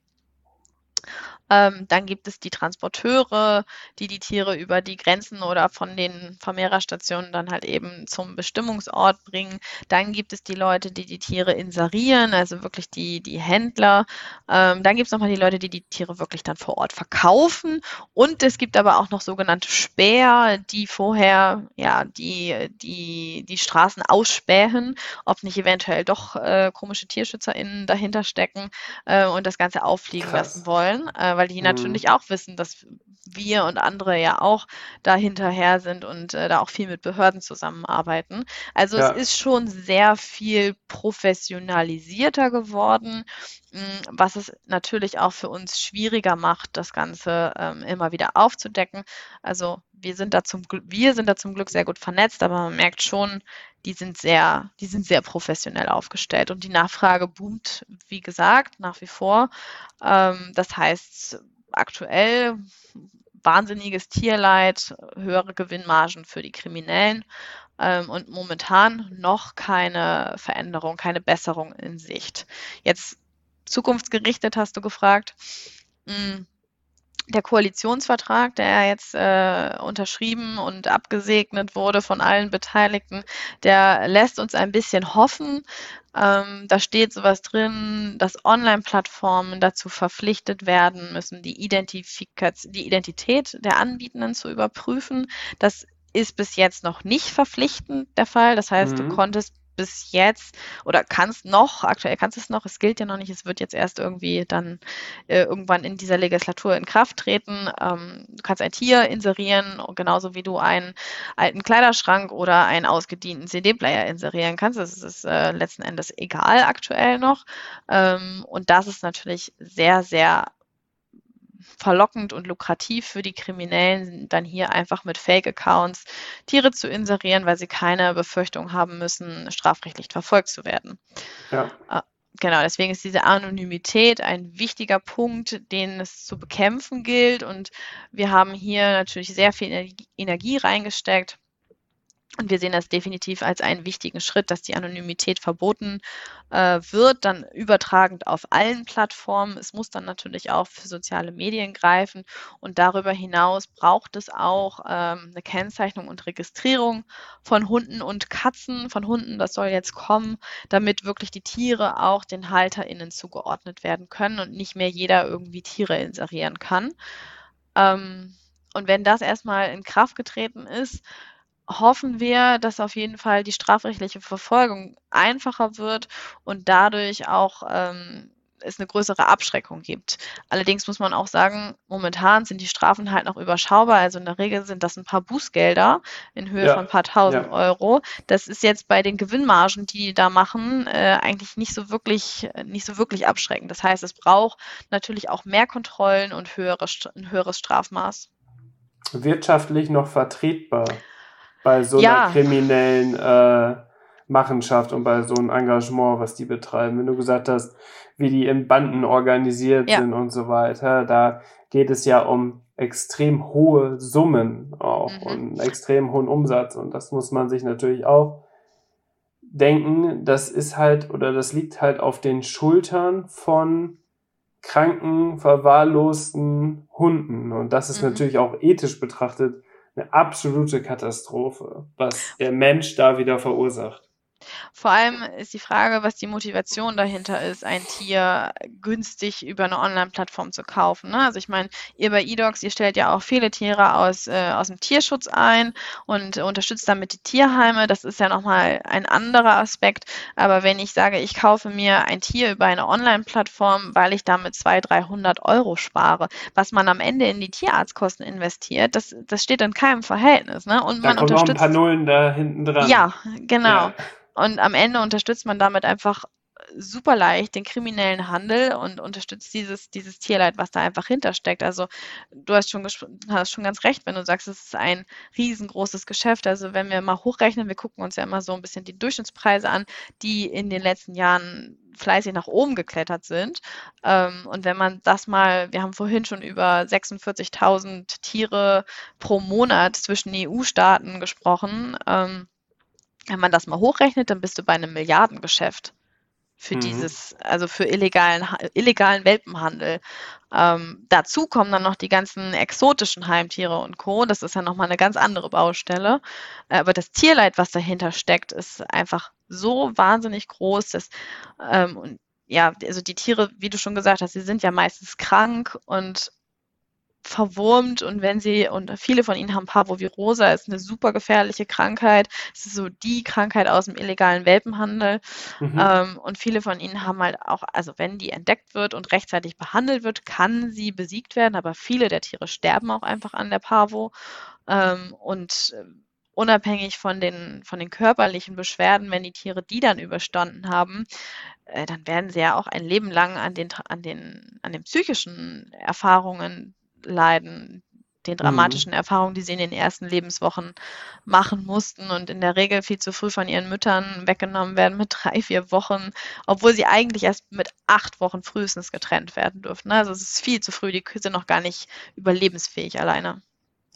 Ähm, dann gibt es die Transporteure, die die Tiere über die Grenzen oder von den Vermehrerstationen dann halt eben zum Bestimmungsort bringen. Dann gibt es die Leute, die die Tiere inserieren, also wirklich die, die Händler. Ähm, dann gibt es nochmal die Leute, die die Tiere wirklich dann vor Ort verkaufen. Und es gibt aber auch noch sogenannte Späher, die vorher ja die, die, die Straßen ausspähen, ob nicht eventuell doch äh, komische TierschützerInnen dahinter stecken äh, und das Ganze auffliegen Krass. lassen wollen. Äh, weil die mhm. natürlich auch wissen, dass wir und andere ja auch da hinterher sind und äh, da auch viel mit Behörden zusammenarbeiten. Also ja. es ist schon sehr viel professionalisierter geworden, mh, hm, was es natürlich auch für uns schwieriger macht, das Ganze ähm, immer wieder aufzudecken. Also wir sind da zum wir sind da zum Glück sehr gut vernetzt, aber man merkt schon, die sind sehr, die sind sehr professionell aufgestellt und die Nachfrage boomt, wie gesagt, nach wie vor. Ähm, das heißt, aktuell wahnsinniges Tierleid, höhere Gewinnmargen für die Kriminellen ähm, und momentan noch keine Veränderung, keine Besserung in Sicht. Jetzt zukunftsgerichtet hast du gefragt. Hm, der Koalitionsvertrag, der jetzt äh, unterschrieben und abgesegnet wurde von allen Beteiligten, der lässt uns ein bisschen hoffen. Ähm, da steht sowas drin, dass Online-Plattformen dazu verpflichtet werden müssen, die, Identifikation, die Identität der Anbietenden zu überprüfen. Das ist bis jetzt noch nicht verpflichtend der Fall. Das heißt, mhm. du konntest bis jetzt oder kannst noch, aktuell kannst du es noch, es gilt ja noch nicht, es wird jetzt erst irgendwie dann äh, irgendwann in dieser Legislatur in Kraft treten. Ähm, du kannst ein Tier inserieren, genauso wie du einen alten Kleiderschrank oder einen ausgedienten CD-Player inserieren kannst. Das ist äh, letzten Endes egal aktuell noch. Ähm, und das ist natürlich sehr, sehr verlockend und lukrativ für die Kriminellen, dann hier einfach mit Fake-Accounts Tiere zu inserieren, weil sie keine Befürchtung haben müssen, strafrechtlich verfolgt zu werden. Ja. Äh, genau, deswegen ist diese Anonymität ein wichtiger Punkt, den es zu bekämpfen gilt. Und wir haben hier natürlich sehr viel Energie reingesteckt und wir sehen das definitiv als einen wichtigen Schritt, dass die Anonymität verboten äh, wird, dann übertragend auf allen Plattformen. Es muss dann natürlich auch für soziale Medien greifen. Und darüber hinaus braucht es auch ähm, eine Kennzeichnung und Registrierung von Hunden und Katzen, von Hunden, das soll jetzt kommen, damit wirklich die Tiere auch den HalterInnen zugeordnet werden können und nicht mehr jeder irgendwie Tiere inserieren kann. Ähm, und wenn das erstmal in Kraft getreten ist, hoffen wir, dass auf jeden Fall die strafrechtliche Verfolgung einfacher wird und dadurch auch ähm, es eine größere Abschreckung gibt. Allerdings muss man auch sagen, momentan sind die Strafen halt noch überschaubar. Also in der Regel sind das ein paar Bußgelder in Höhe ja, von ein paar tausend ja. Euro. Das ist jetzt bei den Gewinnmargen, die die da machen, äh, eigentlich nicht so wirklich, nicht so wirklich abschreckend. Das heißt, es braucht natürlich auch mehr Kontrollen und höhere, ein höheres Strafmaß.
Wirtschaftlich noch vertretbar bei so ja. einer kriminellen äh, Machenschaft und bei so einem Engagement, was die betreiben. Wenn du gesagt hast, wie die in Banden organisiert ja. sind und so weiter, da geht es ja um extrem hohe Summen auch mhm. und extrem hohen Umsatz und das muss man sich natürlich auch denken, das ist halt oder das liegt halt auf den Schultern von kranken, verwahrlosten Hunden und das ist mhm. natürlich auch ethisch betrachtet eine absolute Katastrophe, was der Mensch da wieder verursacht.
Vor allem ist die Frage, was die Motivation dahinter ist, ein Tier günstig über eine Online-Plattform zu kaufen. Ne? Also ich meine, ihr bei eDocs, ihr stellt ja auch viele Tiere aus, äh, aus dem Tierschutz ein und unterstützt damit die Tierheime. Das ist ja nochmal ein anderer Aspekt. Aber wenn ich sage, ich kaufe mir ein Tier über eine Online-Plattform, weil ich damit 200, 300 Euro spare, was man am Ende in die Tierarztkosten investiert, das, das steht in keinem Verhältnis. Ne? Und
da man kommen unterstützt. Noch ein paar Nullen da hinten dran.
Ja, genau. Ja. Und am Ende unterstützt man damit einfach super leicht den kriminellen Handel und unterstützt dieses, dieses Tierleid, was da einfach hintersteckt. Also du hast schon, hast schon ganz recht, wenn du sagst, es ist ein riesengroßes Geschäft. Also wenn wir mal hochrechnen, wir gucken uns ja immer so ein bisschen die Durchschnittspreise an, die in den letzten Jahren fleißig nach oben geklettert sind. Ähm, und wenn man das mal, wir haben vorhin schon über 46.000 Tiere pro Monat zwischen EU-Staaten gesprochen. Wenn man das mal hochrechnet, dann bist du bei einem Milliardengeschäft für mhm. dieses, also für illegalen, illegalen Welpenhandel. Ähm, dazu kommen dann noch die ganzen exotischen Heimtiere und Co. Das ist ja nochmal eine ganz andere Baustelle. Aber das Tierleid, was dahinter steckt, ist einfach so wahnsinnig groß, dass ähm, und ja, also die Tiere, wie du schon gesagt hast, sie sind ja meistens krank und verwurmt und wenn sie, und viele von ihnen haben Parvovirosa, ist eine super gefährliche Krankheit. Es ist so die Krankheit aus dem illegalen Welpenhandel. Mhm. Ähm, und viele von ihnen haben halt auch, also wenn die entdeckt wird und rechtzeitig behandelt wird, kann sie besiegt werden, aber viele der Tiere sterben auch einfach an der Parvo. Ähm, und äh, unabhängig von den, von den körperlichen Beschwerden, wenn die Tiere die dann überstanden haben, äh, dann werden sie ja auch ein Leben lang an den, an den, an den psychischen Erfahrungen leiden, den mhm. dramatischen mhm. Erfahrungen, die sie in den ersten Lebenswochen machen mussten und in der Regel viel zu früh von ihren Müttern weggenommen werden mit drei, vier Wochen, obwohl sie eigentlich erst mit acht Wochen frühestens getrennt werden dürften. Also es ist viel zu früh, die sind noch gar nicht überlebensfähig alleine.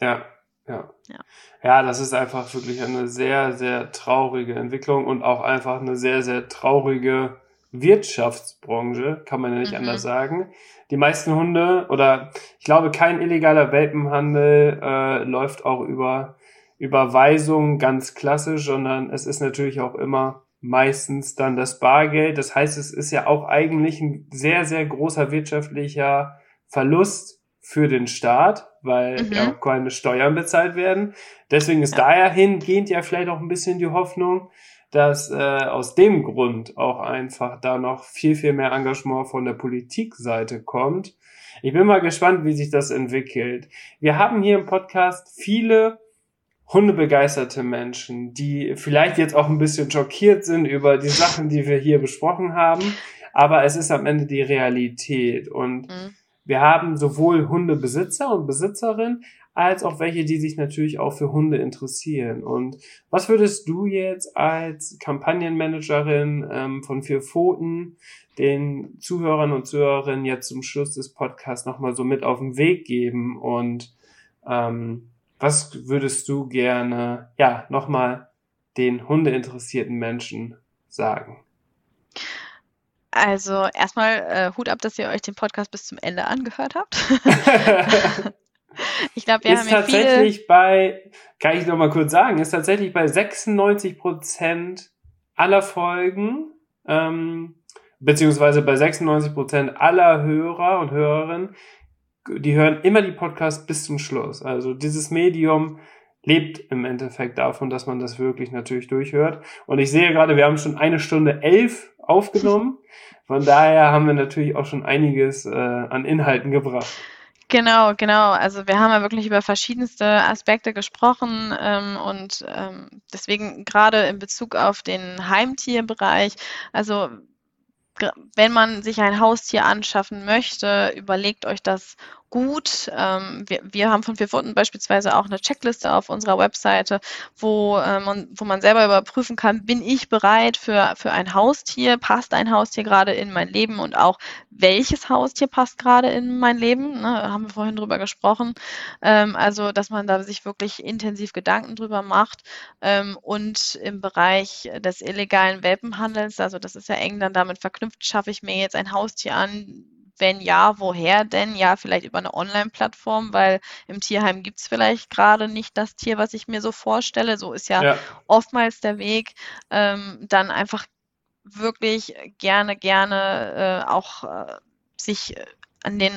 Ja, ja. ja. Ja, das ist einfach wirklich eine sehr, sehr traurige Entwicklung und auch einfach eine sehr, sehr traurige Wirtschaftsbranche, kann man ja nicht mhm. anders sagen. Die meisten Hunde oder ich glaube, kein illegaler Welpenhandel äh, läuft auch über Überweisung ganz klassisch, sondern es ist natürlich auch immer meistens dann das Bargeld. Das heißt, es ist ja auch eigentlich ein sehr, sehr großer wirtschaftlicher Verlust für den Staat, weil mhm. ja auch keine Steuern bezahlt werden. Deswegen ist ja. daher hingehend ja vielleicht auch ein bisschen die Hoffnung, dass äh, aus dem Grund auch einfach da noch viel, viel mehr Engagement von der Politikseite kommt. Ich bin mal gespannt, wie sich das entwickelt. Wir haben hier im Podcast viele hundebegeisterte Menschen, die vielleicht jetzt auch ein bisschen schockiert sind über die Sachen, die wir hier besprochen haben, aber es ist am Ende die Realität und mhm. wir haben sowohl Hundebesitzer und Besitzerinnen, als auch welche, die sich natürlich auch für Hunde interessieren. Und was würdest du jetzt als Kampagnenmanagerin ähm, von Vier Pfoten den Zuhörern und Zuhörerinnen jetzt zum Schluss des Podcasts nochmal so mit auf den Weg geben? Und ähm, was würdest du gerne, ja, nochmal den hundeinteressierten Menschen sagen?
Also erstmal äh, Hut ab, dass ihr euch den Podcast bis zum Ende angehört habt.
Ich glaube, wir ist haben ja tatsächlich viele... bei, kann ich noch mal kurz sagen, ist tatsächlich bei 96 Prozent aller Folgen, ähm, beziehungsweise bei 96 Prozent aller Hörer und Hörerinnen, die hören immer die Podcasts bis zum Schluss. Also dieses Medium lebt im Endeffekt davon, dass man das wirklich natürlich durchhört. Und ich sehe gerade, wir haben schon eine Stunde elf aufgenommen. Von daher haben wir natürlich auch schon einiges äh, an Inhalten gebracht.
Genau, genau. Also wir haben ja wirklich über verschiedenste Aspekte gesprochen ähm, und ähm, deswegen gerade in Bezug auf den Heimtierbereich, also wenn man sich ein Haustier anschaffen möchte, überlegt euch das gut. Ähm, wir, wir haben von Vier Pfoten beispielsweise auch eine Checkliste auf unserer Webseite, wo, äh, man, wo man selber überprüfen kann, bin ich bereit für, für ein Haustier? Passt ein Haustier gerade in mein Leben? Und auch, welches Haustier passt gerade in mein Leben? Ne, haben wir vorhin drüber gesprochen. Ähm, also, dass man da sich wirklich intensiv Gedanken drüber macht. Ähm, und im Bereich des illegalen Welpenhandels, also das ist ja eng dann damit verknüpft, schaffe ich mir jetzt ein Haustier an, wenn ja, woher denn? Ja, vielleicht über eine Online-Plattform, weil im Tierheim gibt es vielleicht gerade nicht das Tier, was ich mir so vorstelle. So ist ja, ja. oftmals der Weg. Ähm, dann einfach wirklich gerne, gerne äh, auch äh, sich äh, an den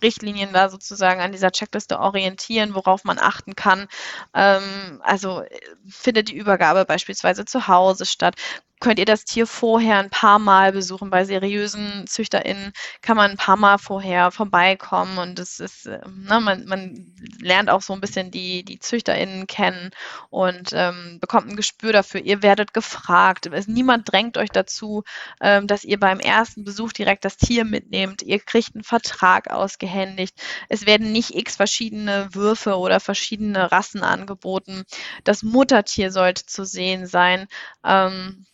Richtlinien da sozusagen an dieser Checkliste orientieren, worauf man achten kann. Ähm, also äh, findet die Übergabe beispielsweise zu Hause statt? Könnt ihr das Tier vorher ein paar Mal besuchen. Bei seriösen ZüchterInnen kann man ein paar Mal vorher vorbeikommen und es ist, ähm, ne, man, man lernt auch so ein bisschen die, die ZüchterInnen kennen und ähm, bekommt ein Gespür dafür. Ihr werdet gefragt. Es, niemand drängt euch dazu, ähm, dass ihr beim ersten Besuch direkt das Tier mitnehmt. Ihr kriegt einen Vertrag ausgehändigt. Es werden nicht x verschiedene Würfe oder verschiedene Rassen angeboten. Das Muttertier sollte zu sehen sein. Ähm,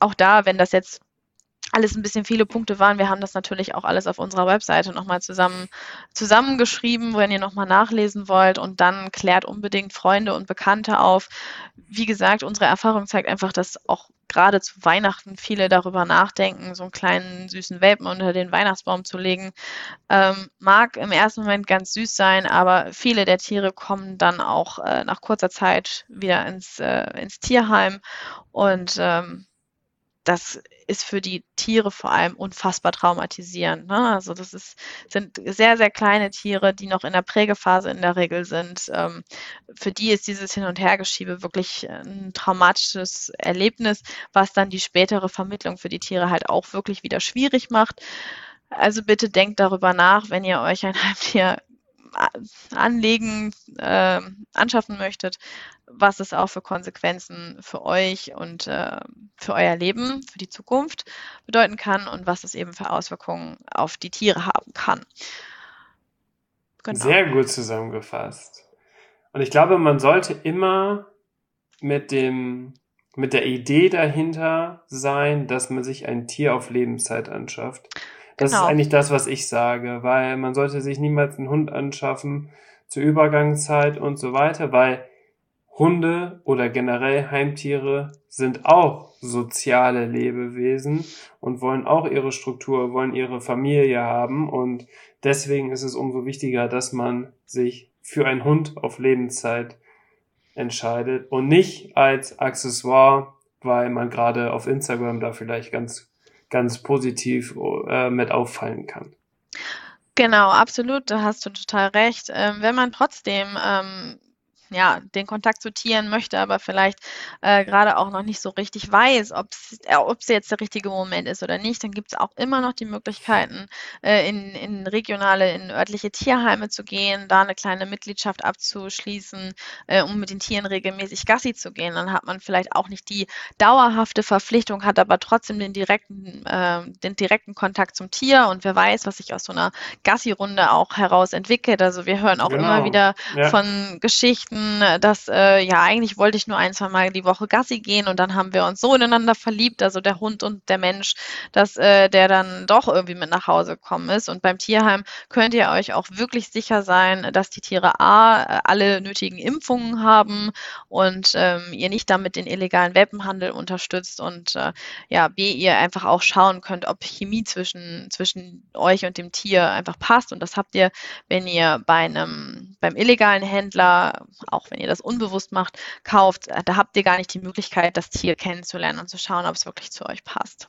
auch da, wenn das jetzt alles ein bisschen viele Punkte waren. Wir haben das natürlich auch alles auf unserer Webseite nochmal zusammen zusammengeschrieben, wenn ihr nochmal nachlesen wollt. Und dann klärt unbedingt Freunde und Bekannte auf. Wie gesagt, unsere Erfahrung zeigt einfach, dass auch gerade zu Weihnachten viele darüber nachdenken, so einen kleinen süßen Welpen unter den Weihnachtsbaum zu legen. Ähm, mag im ersten Moment ganz süß sein, aber viele der Tiere kommen dann auch äh, nach kurzer Zeit wieder ins, äh, ins Tierheim. Und ähm, das ist für die Tiere vor allem unfassbar traumatisierend. Ne? Also das ist, sind sehr, sehr kleine Tiere, die noch in der Prägephase in der Regel sind. Ähm, für die ist dieses Hin- und Hergeschiebe wirklich ein traumatisches Erlebnis, was dann die spätere Vermittlung für die Tiere halt auch wirklich wieder schwierig macht. Also bitte denkt darüber nach, wenn ihr euch ein Heimtier anlegen, äh, anschaffen möchtet, was es auch für Konsequenzen für euch und äh, für euer Leben, für die Zukunft bedeuten kann und was es eben für Auswirkungen auf die Tiere haben kann.
Genau. Sehr gut zusammengefasst. Und ich glaube, man sollte immer mit dem mit der Idee dahinter sein, dass man sich ein Tier auf Lebenszeit anschafft. Das genau. ist eigentlich das, was ich sage, weil man sollte sich niemals einen Hund anschaffen zur Übergangszeit und so weiter, weil Hunde oder generell Heimtiere sind auch soziale Lebewesen und wollen auch ihre Struktur, wollen ihre Familie haben und deswegen ist es umso wichtiger, dass man sich für einen Hund auf Lebenszeit entscheidet und nicht als Accessoire, weil man gerade auf Instagram da vielleicht ganz ganz positiv äh, mit auffallen kann.
Genau, absolut, da hast du total recht. Ähm, wenn man trotzdem ähm, ja, den Kontakt zu Tieren möchte, aber vielleicht äh, gerade auch noch nicht so richtig weiß, ob es äh, jetzt der richtige Moment ist oder nicht, dann gibt es auch immer noch die Möglichkeiten, äh, in, in regionale, in örtliche Tierheime zu gehen, da eine kleine Mitgliedschaft abzuschließen, äh, um mit den Tieren regelmäßig Gassi zu gehen. Dann hat man vielleicht auch nicht die dauerhafte Verpflichtung, hat aber trotzdem den direkten, äh, den direkten Kontakt zum Tier und wer weiß, was sich aus so einer Gassi-Runde auch heraus entwickelt. Also wir hören auch genau. immer wieder ja. von Geschichten, dass äh, ja eigentlich wollte ich nur ein, zwei Mal die Woche Gassi gehen und dann haben wir uns so ineinander verliebt, also der Hund und der Mensch, dass äh, der dann doch irgendwie mit nach Hause gekommen ist. Und beim Tierheim könnt ihr euch auch wirklich sicher sein, dass die Tiere A alle nötigen Impfungen haben und ähm, ihr nicht damit den illegalen Welpenhandel unterstützt und äh, ja, B, ihr einfach auch schauen könnt, ob Chemie zwischen, zwischen euch und dem Tier einfach passt. Und das habt ihr, wenn ihr bei einem, beim illegalen Händler auch wenn ihr das unbewusst macht, kauft, äh, da habt ihr gar nicht die Möglichkeit, das Tier kennenzulernen und zu schauen, ob es wirklich zu euch passt.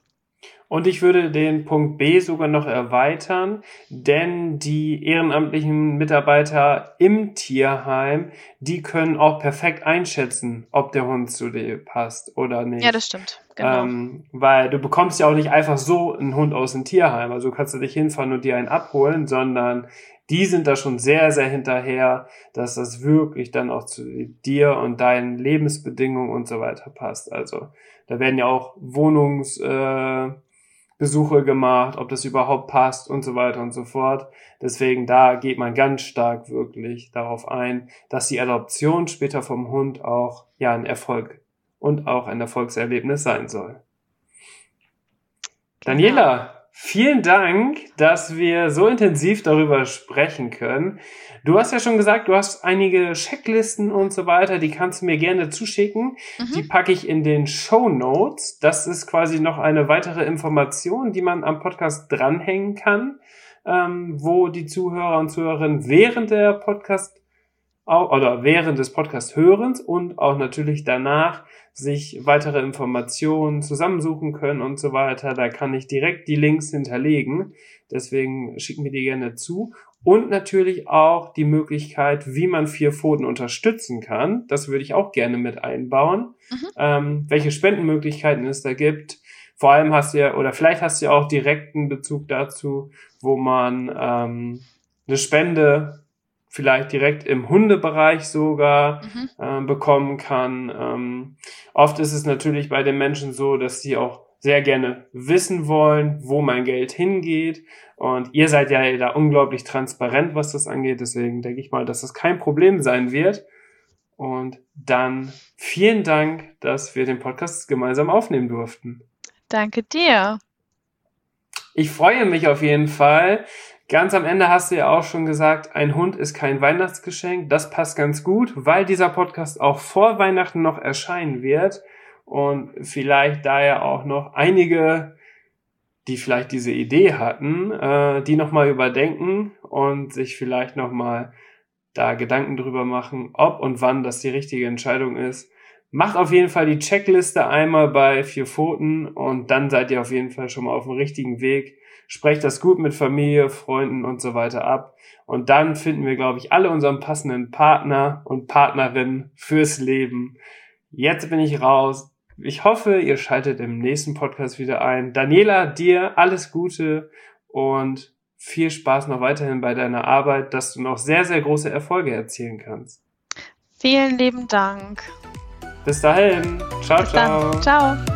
Und ich würde den Punkt B sogar noch erweitern, denn die ehrenamtlichen Mitarbeiter im Tierheim, die können auch perfekt einschätzen, ob der Hund zu dir passt oder nicht.
Ja, das stimmt. Genau.
Ähm, weil du bekommst ja auch nicht einfach so einen Hund aus dem Tierheim. Also kannst du dich hinfahren und dir einen abholen, sondern die sind da schon sehr, sehr hinterher, dass das wirklich dann auch zu dir und deinen Lebensbedingungen und so weiter passt. Also da werden ja auch Wohnungsbesuche äh, gemacht, ob das überhaupt passt und so weiter und so fort. Deswegen da geht man ganz stark wirklich darauf ein, dass die Adoption später vom Hund auch ja ein Erfolg und auch ein Erfolgserlebnis sein soll. Daniela, Vielen Dank, dass wir so intensiv darüber sprechen können. Du hast ja schon gesagt, du hast einige Checklisten und so weiter, die kannst du mir gerne zuschicken. Mhm. Die packe ich in den Show Notes. Das ist quasi noch eine weitere Information, die man am Podcast dranhängen kann, ähm, wo die Zuhörer und Zuhörerinnen während der Podcast oder während des Podcast hörens und auch natürlich danach sich weitere Informationen zusammensuchen können und so weiter. Da kann ich direkt die Links hinterlegen. Deswegen schicken wir die gerne zu. Und natürlich auch die Möglichkeit, wie man vier Pfoten unterstützen kann. Das würde ich auch gerne mit einbauen. Mhm. Ähm, welche Spendenmöglichkeiten es da gibt. Vor allem hast du ja, oder vielleicht hast du ja auch direkten Bezug dazu, wo man ähm, eine Spende vielleicht direkt im Hundebereich sogar mhm. äh, bekommen kann. Ähm, oft ist es natürlich bei den Menschen so, dass sie auch sehr gerne wissen wollen, wo mein Geld hingeht. Und ihr seid ja da unglaublich transparent, was das angeht. Deswegen denke ich mal, dass das kein Problem sein wird. Und dann vielen Dank, dass wir den Podcast gemeinsam aufnehmen durften.
Danke dir.
Ich freue mich auf jeden Fall, Ganz am Ende hast du ja auch schon gesagt, ein Hund ist kein Weihnachtsgeschenk. Das passt ganz gut, weil dieser Podcast auch vor Weihnachten noch erscheinen wird und vielleicht daher auch noch einige, die vielleicht diese Idee hatten, äh, die nochmal überdenken und sich vielleicht nochmal da Gedanken drüber machen, ob und wann das die richtige Entscheidung ist, Macht auf jeden Fall die Checkliste einmal bei vier Pfoten und dann seid ihr auf jeden Fall schon mal auf dem richtigen Weg. Sprecht das gut mit Familie, Freunden und so weiter ab. Und dann finden wir, glaube ich, alle unseren passenden Partner und Partnerin fürs Leben. Jetzt bin ich raus. Ich hoffe, ihr schaltet im nächsten Podcast wieder ein. Daniela, dir alles Gute und viel Spaß noch weiterhin bei deiner Arbeit, dass du noch sehr, sehr große Erfolge erzielen kannst.
Vielen lieben Dank.
Bis dahin. Ciao, Bis ciao. Dann.
Ciao.